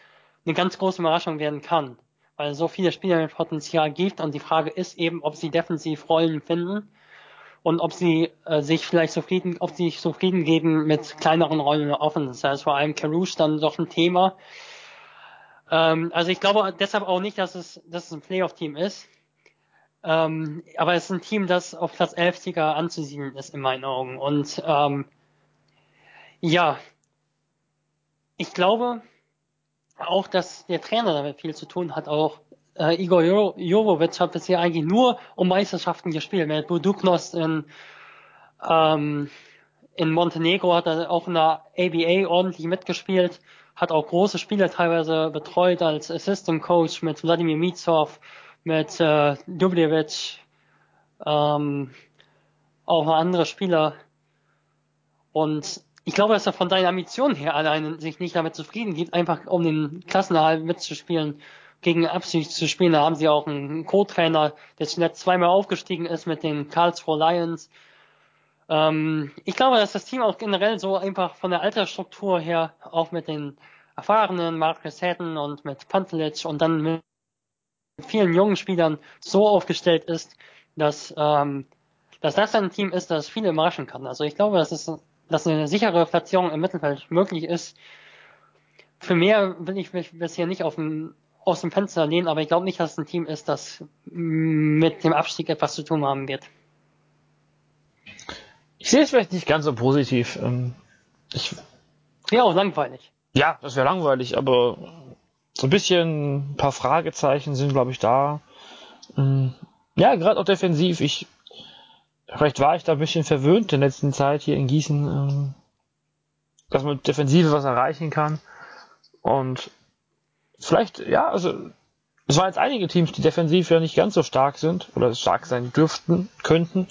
S2: eine ganz große Überraschung werden kann, weil es so viele Spieler mit Potenzial gibt und die Frage ist eben, ob sie defensiv Rollen finden und ob sie äh, sich vielleicht zufrieden, ob sie sich zufrieden geben mit kleineren Rollen offen. Das heißt vor allem Carouche dann doch ein Thema, ähm, also ich glaube deshalb auch nicht, dass es, dass es ein Playoff-Team ist. Ähm, aber es ist ein Team, das auf Platz 11 Sieger anzusiedeln ist in meinen Augen. Und ähm, ja, ich glaube auch, dass der Trainer damit viel zu tun hat. Auch äh, Igor Jovovic hat bisher eigentlich nur um Meisterschaften gespielt. Mit Buduknos in, ähm, in Montenegro hat er auch in der ABA ordentlich mitgespielt hat auch große Spiele teilweise betreut als Assistant Coach mit Wladimir Mitsov, mit äh, Dubljevic, ähm, auch andere Spieler. Und ich glaube, dass er von seiner Ambition her allein sich nicht damit zufrieden gibt, einfach um den Klassenerhalt mitzuspielen, gegen Absicht zu spielen. Da haben sie auch einen Co-Trainer, der zuletzt zweimal aufgestiegen ist mit den Karlsruhe Lions. Ähm, ich glaube, dass das Team auch generell so einfach von der Altersstruktur her, auch mit den erfahrenen Marcus Hatton und mit Pantelic und dann mit vielen jungen Spielern so aufgestellt ist, dass, ähm, dass das ein Team ist, das viele überraschen kann. Also ich glaube, dass es dass eine sichere Platzierung im Mittelfeld möglich ist. Für mehr will ich mich bisher nicht auf dem, aus dem Fenster lehnen, aber ich glaube nicht, dass es ein Team ist, das mit dem Abstieg etwas zu tun haben wird.
S1: Ich sehe es vielleicht nicht ganz so positiv. Ähm, ich
S2: Wäre auch langweilig.
S1: Ja, das wäre langweilig, aber so ein bisschen ein paar Fragezeichen sind, glaube ich, da. Mm, ja, gerade auch defensiv. Ich, vielleicht war ich da ein bisschen verwöhnt in der letzten Zeit hier in Gießen, ähm, dass man mit Defensive was erreichen kann. Und vielleicht, ja, also es waren jetzt einige Teams, die defensiv ja nicht ganz so stark sind oder stark sein dürften, könnten.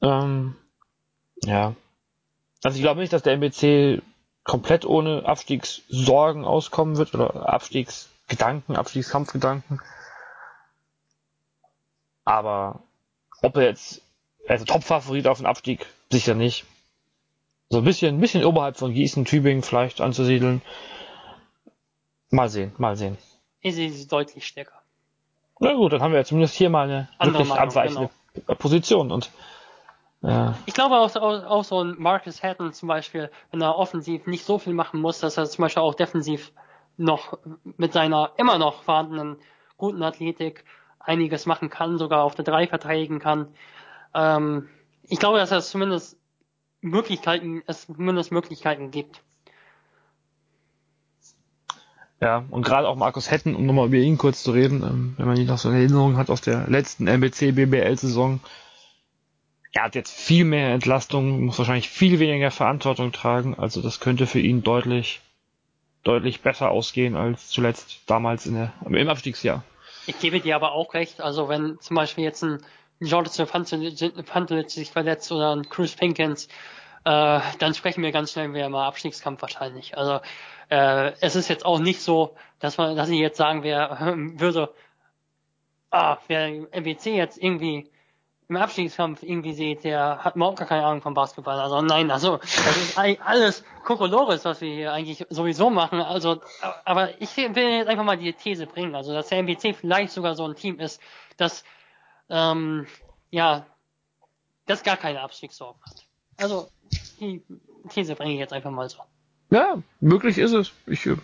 S1: Ähm, ja. Also ich glaube nicht, dass der MBC komplett ohne Abstiegssorgen auskommen wird oder Abstiegsgedanken, Abstiegskampfgedanken. Aber ob er jetzt, also Top-Favorit auf den Abstieg, sicher nicht. So ein bisschen, ein bisschen oberhalb von Gießen, Tübingen vielleicht anzusiedeln. Mal sehen, mal sehen.
S2: Ich sehe sie deutlich stärker.
S1: Na gut, dann haben wir ja zumindest hier mal eine Andere wirklich Meinung, abweichende genau. Position und
S2: ja. Ich glaube auch, auch, auch so ein Marcus Hatton zum Beispiel, wenn er offensiv nicht so viel machen muss, dass er zum Beispiel auch defensiv noch mit seiner immer noch vorhandenen guten Athletik einiges machen kann, sogar auf der 3 verteidigen kann. Ähm, ich glaube, dass es zumindest Möglichkeiten, es zumindest Möglichkeiten gibt.
S1: Ja, und gerade auch Markus Hetten, um nochmal über ihn kurz zu reden, ähm, wenn man ihn noch so in Erinnerung hat aus der letzten MBC BBL Saison, er hat jetzt viel mehr Entlastung, muss wahrscheinlich viel weniger Verantwortung tragen. Also das könnte für ihn deutlich, deutlich besser ausgehen als zuletzt damals in der, im Abstiegsjahr.
S2: Ich gebe dir aber auch recht. Also wenn zum Beispiel jetzt ein Jordan Pantelic sich verletzt oder ein Chris Pinkins, äh, dann sprechen wir ganz schnell wieder mal Abstiegskampf wahrscheinlich. Also äh, es ist jetzt auch nicht so, dass man, dass ich jetzt sagen wer, würde, ah, wer MWC jetzt irgendwie im Abstiegskampf irgendwie seht, der hat überhaupt gar keine Ahnung vom Basketball. Also nein, also das ist alles Kokolores, was wir hier eigentlich sowieso machen. Also, aber ich will jetzt einfach mal die These bringen, also dass der MBC vielleicht sogar so ein Team ist, das ähm, ja, das gar keine Abstiegssorgen hat. Also die These bringe ich jetzt einfach mal so.
S1: Ja, möglich ist es. Ich äh,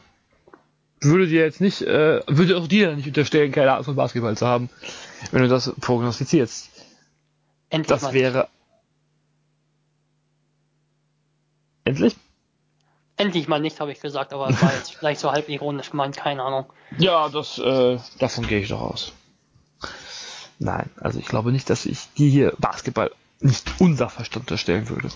S1: würde dir jetzt nicht, äh, würde auch dir nicht unterstellen, keine Ahnung von Basketball zu haben, wenn du das prognostizierst. Endlich das wäre. Endlich?
S2: Endlich mal nicht, habe ich gesagt, aber war jetzt vielleicht so halb ironisch gemeint, keine Ahnung.
S1: Ja, das, äh, davon gehe ich doch aus. Nein, also ich glaube nicht, dass ich die hier Basketball nicht unser Verstand unterstellen würde.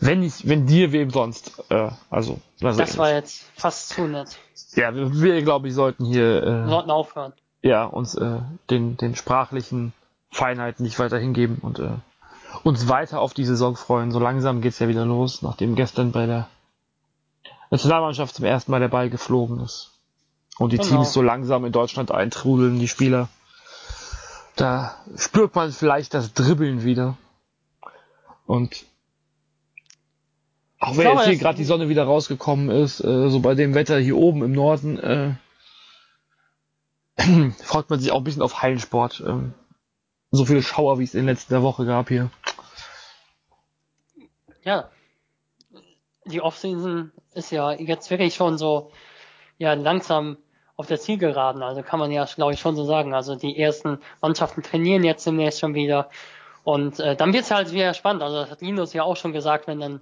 S1: Wenn ich, wenn dir wem sonst, äh, also.
S2: das war jetzt fast zu nett.
S1: Ja, wir, wir glaube ich sollten hier. Äh,
S2: sollten aufhören.
S1: Ja, uns äh, den den sprachlichen Feinheiten nicht weiter hingeben und äh, uns weiter auf die Saison freuen. So langsam geht's ja wieder los, nachdem gestern bei der Nationalmannschaft zum ersten Mal der Ball geflogen ist. Und die genau. Teams so langsam in Deutschland eintrudeln, die Spieler. Da spürt man vielleicht das Dribbeln wieder. Und auch wenn jetzt hier gerade die Sonne wieder rausgekommen ist, äh, so bei dem Wetter hier oben im Norden, äh, freut man sich auch ein bisschen auf Hallensport. Ähm, so viele Schauer, wie es in letzter Woche gab hier.
S2: Ja. Die Offseason ist ja jetzt wirklich schon so, ja, langsam auf der Zielgeraden. Also kann man ja, glaube ich, schon so sagen. Also die ersten Mannschaften trainieren jetzt demnächst schon wieder. Und äh, dann wird es halt wieder spannend. Also das hat Linus ja auch schon gesagt, wenn dann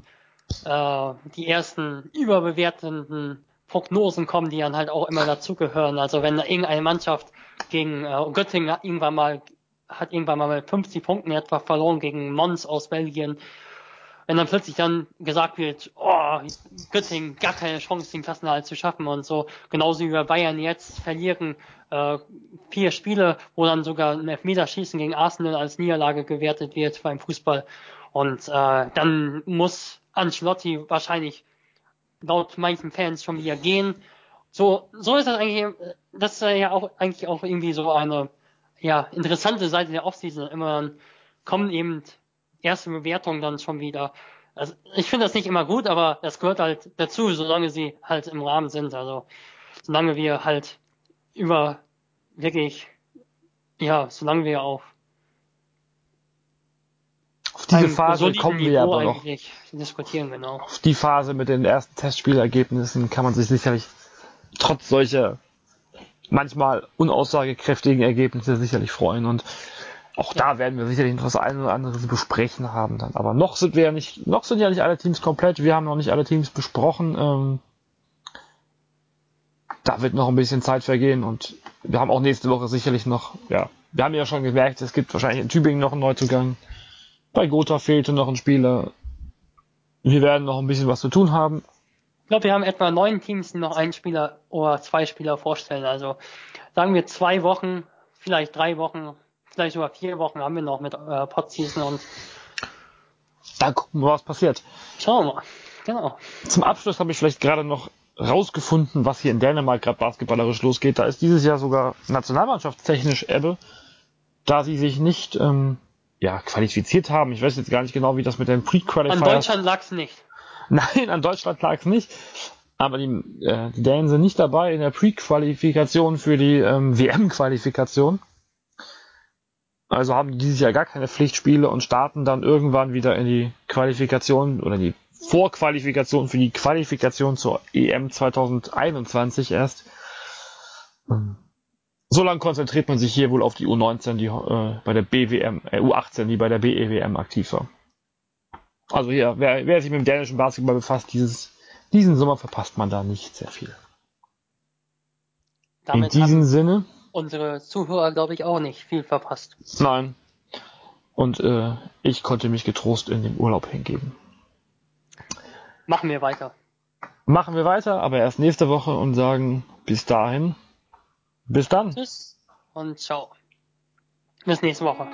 S2: äh, die ersten überbewertenden Prognosen kommen, die dann halt auch immer dazugehören. Also wenn irgendeine Mannschaft gegen äh, Göttingen irgendwann mal hat irgendwann mal mit 50 Punkten etwa verloren gegen Mons aus Belgien. Wenn dann plötzlich dann gesagt wird, oh, Göttingen gar keine Chance, den Klassenerhalt zu schaffen und so, genauso wie bei Bayern jetzt verlieren äh, vier Spiele, wo dann sogar ein Elfmeterschießen gegen Arsenal als Niederlage gewertet wird beim Fußball. Und äh, dann muss Ancelotti wahrscheinlich laut manchen Fans schon wieder gehen. So, so ist das eigentlich, das ist ja auch eigentlich auch irgendwie so eine ja, interessante Seite der Offseason. Immer kommen eben erste Bewertungen dann schon wieder. Also ich finde das nicht immer gut, aber das gehört halt dazu, solange sie halt im Rahmen sind. Also solange wir halt über wirklich, ja, solange wir auch
S1: diese Phase kommen wir Niveau aber noch.
S2: Diskutieren, genau.
S1: Auf die Phase mit den ersten Testspielergebnissen kann man sich sicherlich trotz solcher manchmal unaussagekräftigen Ergebnisse sicherlich freuen und auch ja. da werden wir sicherlich noch das eine oder andere zu besprechen haben dann. Aber noch sind wir ja nicht, noch sind ja nicht alle Teams komplett. Wir haben noch nicht alle Teams besprochen. Ähm, da wird noch ein bisschen Zeit vergehen und wir haben auch nächste Woche sicherlich noch, ja, wir haben ja schon gemerkt, es gibt wahrscheinlich in Tübingen noch einen Neuzugang. Bei Gotha fehlte noch ein Spieler. Wir werden noch ein bisschen was zu tun haben.
S2: Ich glaube, wir haben etwa neun Teams, die noch einen Spieler oder zwei Spieler vorstellen. Also sagen wir zwei Wochen, vielleicht drei Wochen, vielleicht sogar vier Wochen haben wir noch mit äh, Podseason und
S1: dann gucken wir, was passiert.
S2: Schauen wir mal. Genau.
S1: Zum Abschluss habe ich vielleicht gerade noch rausgefunden, was hier in Dänemark gerade basketballerisch losgeht. Da ist dieses Jahr sogar nationalmannschaftstechnisch Ebbe, da sie sich nicht ähm, ja, qualifiziert haben. Ich weiß jetzt gar nicht genau, wie das mit den Pre-Qualifiers...
S2: An Deutschland lag's nicht.
S1: Nein, an Deutschland lag's nicht. Aber die, äh, die Dänen sind nicht dabei in der Pre-Qualifikation für die ähm, WM-Qualifikation. Also haben die dieses Jahr gar keine Pflichtspiele und starten dann irgendwann wieder in die Qualifikation oder die Vorqualifikation für die Qualifikation zur EM 2021 erst. So lange konzentriert man sich hier wohl auf die U19, die äh, bei der BWM, äh, U18, die bei der BEWM aktiv war. Also hier, wer, wer sich mit dem dänischen Basketball befasst, dieses, diesen Sommer verpasst man da nicht sehr viel. Damit In diesem Sinne.
S2: Unsere Zuhörer, glaube ich, auch nicht viel verpasst.
S1: Nein. Und äh, ich konnte mich getrost in den Urlaub hingeben.
S2: Machen wir weiter.
S1: Machen wir weiter, aber erst nächste Woche und sagen bis dahin bis dann.
S2: Tschüss und ciao. Bis nächste Woche.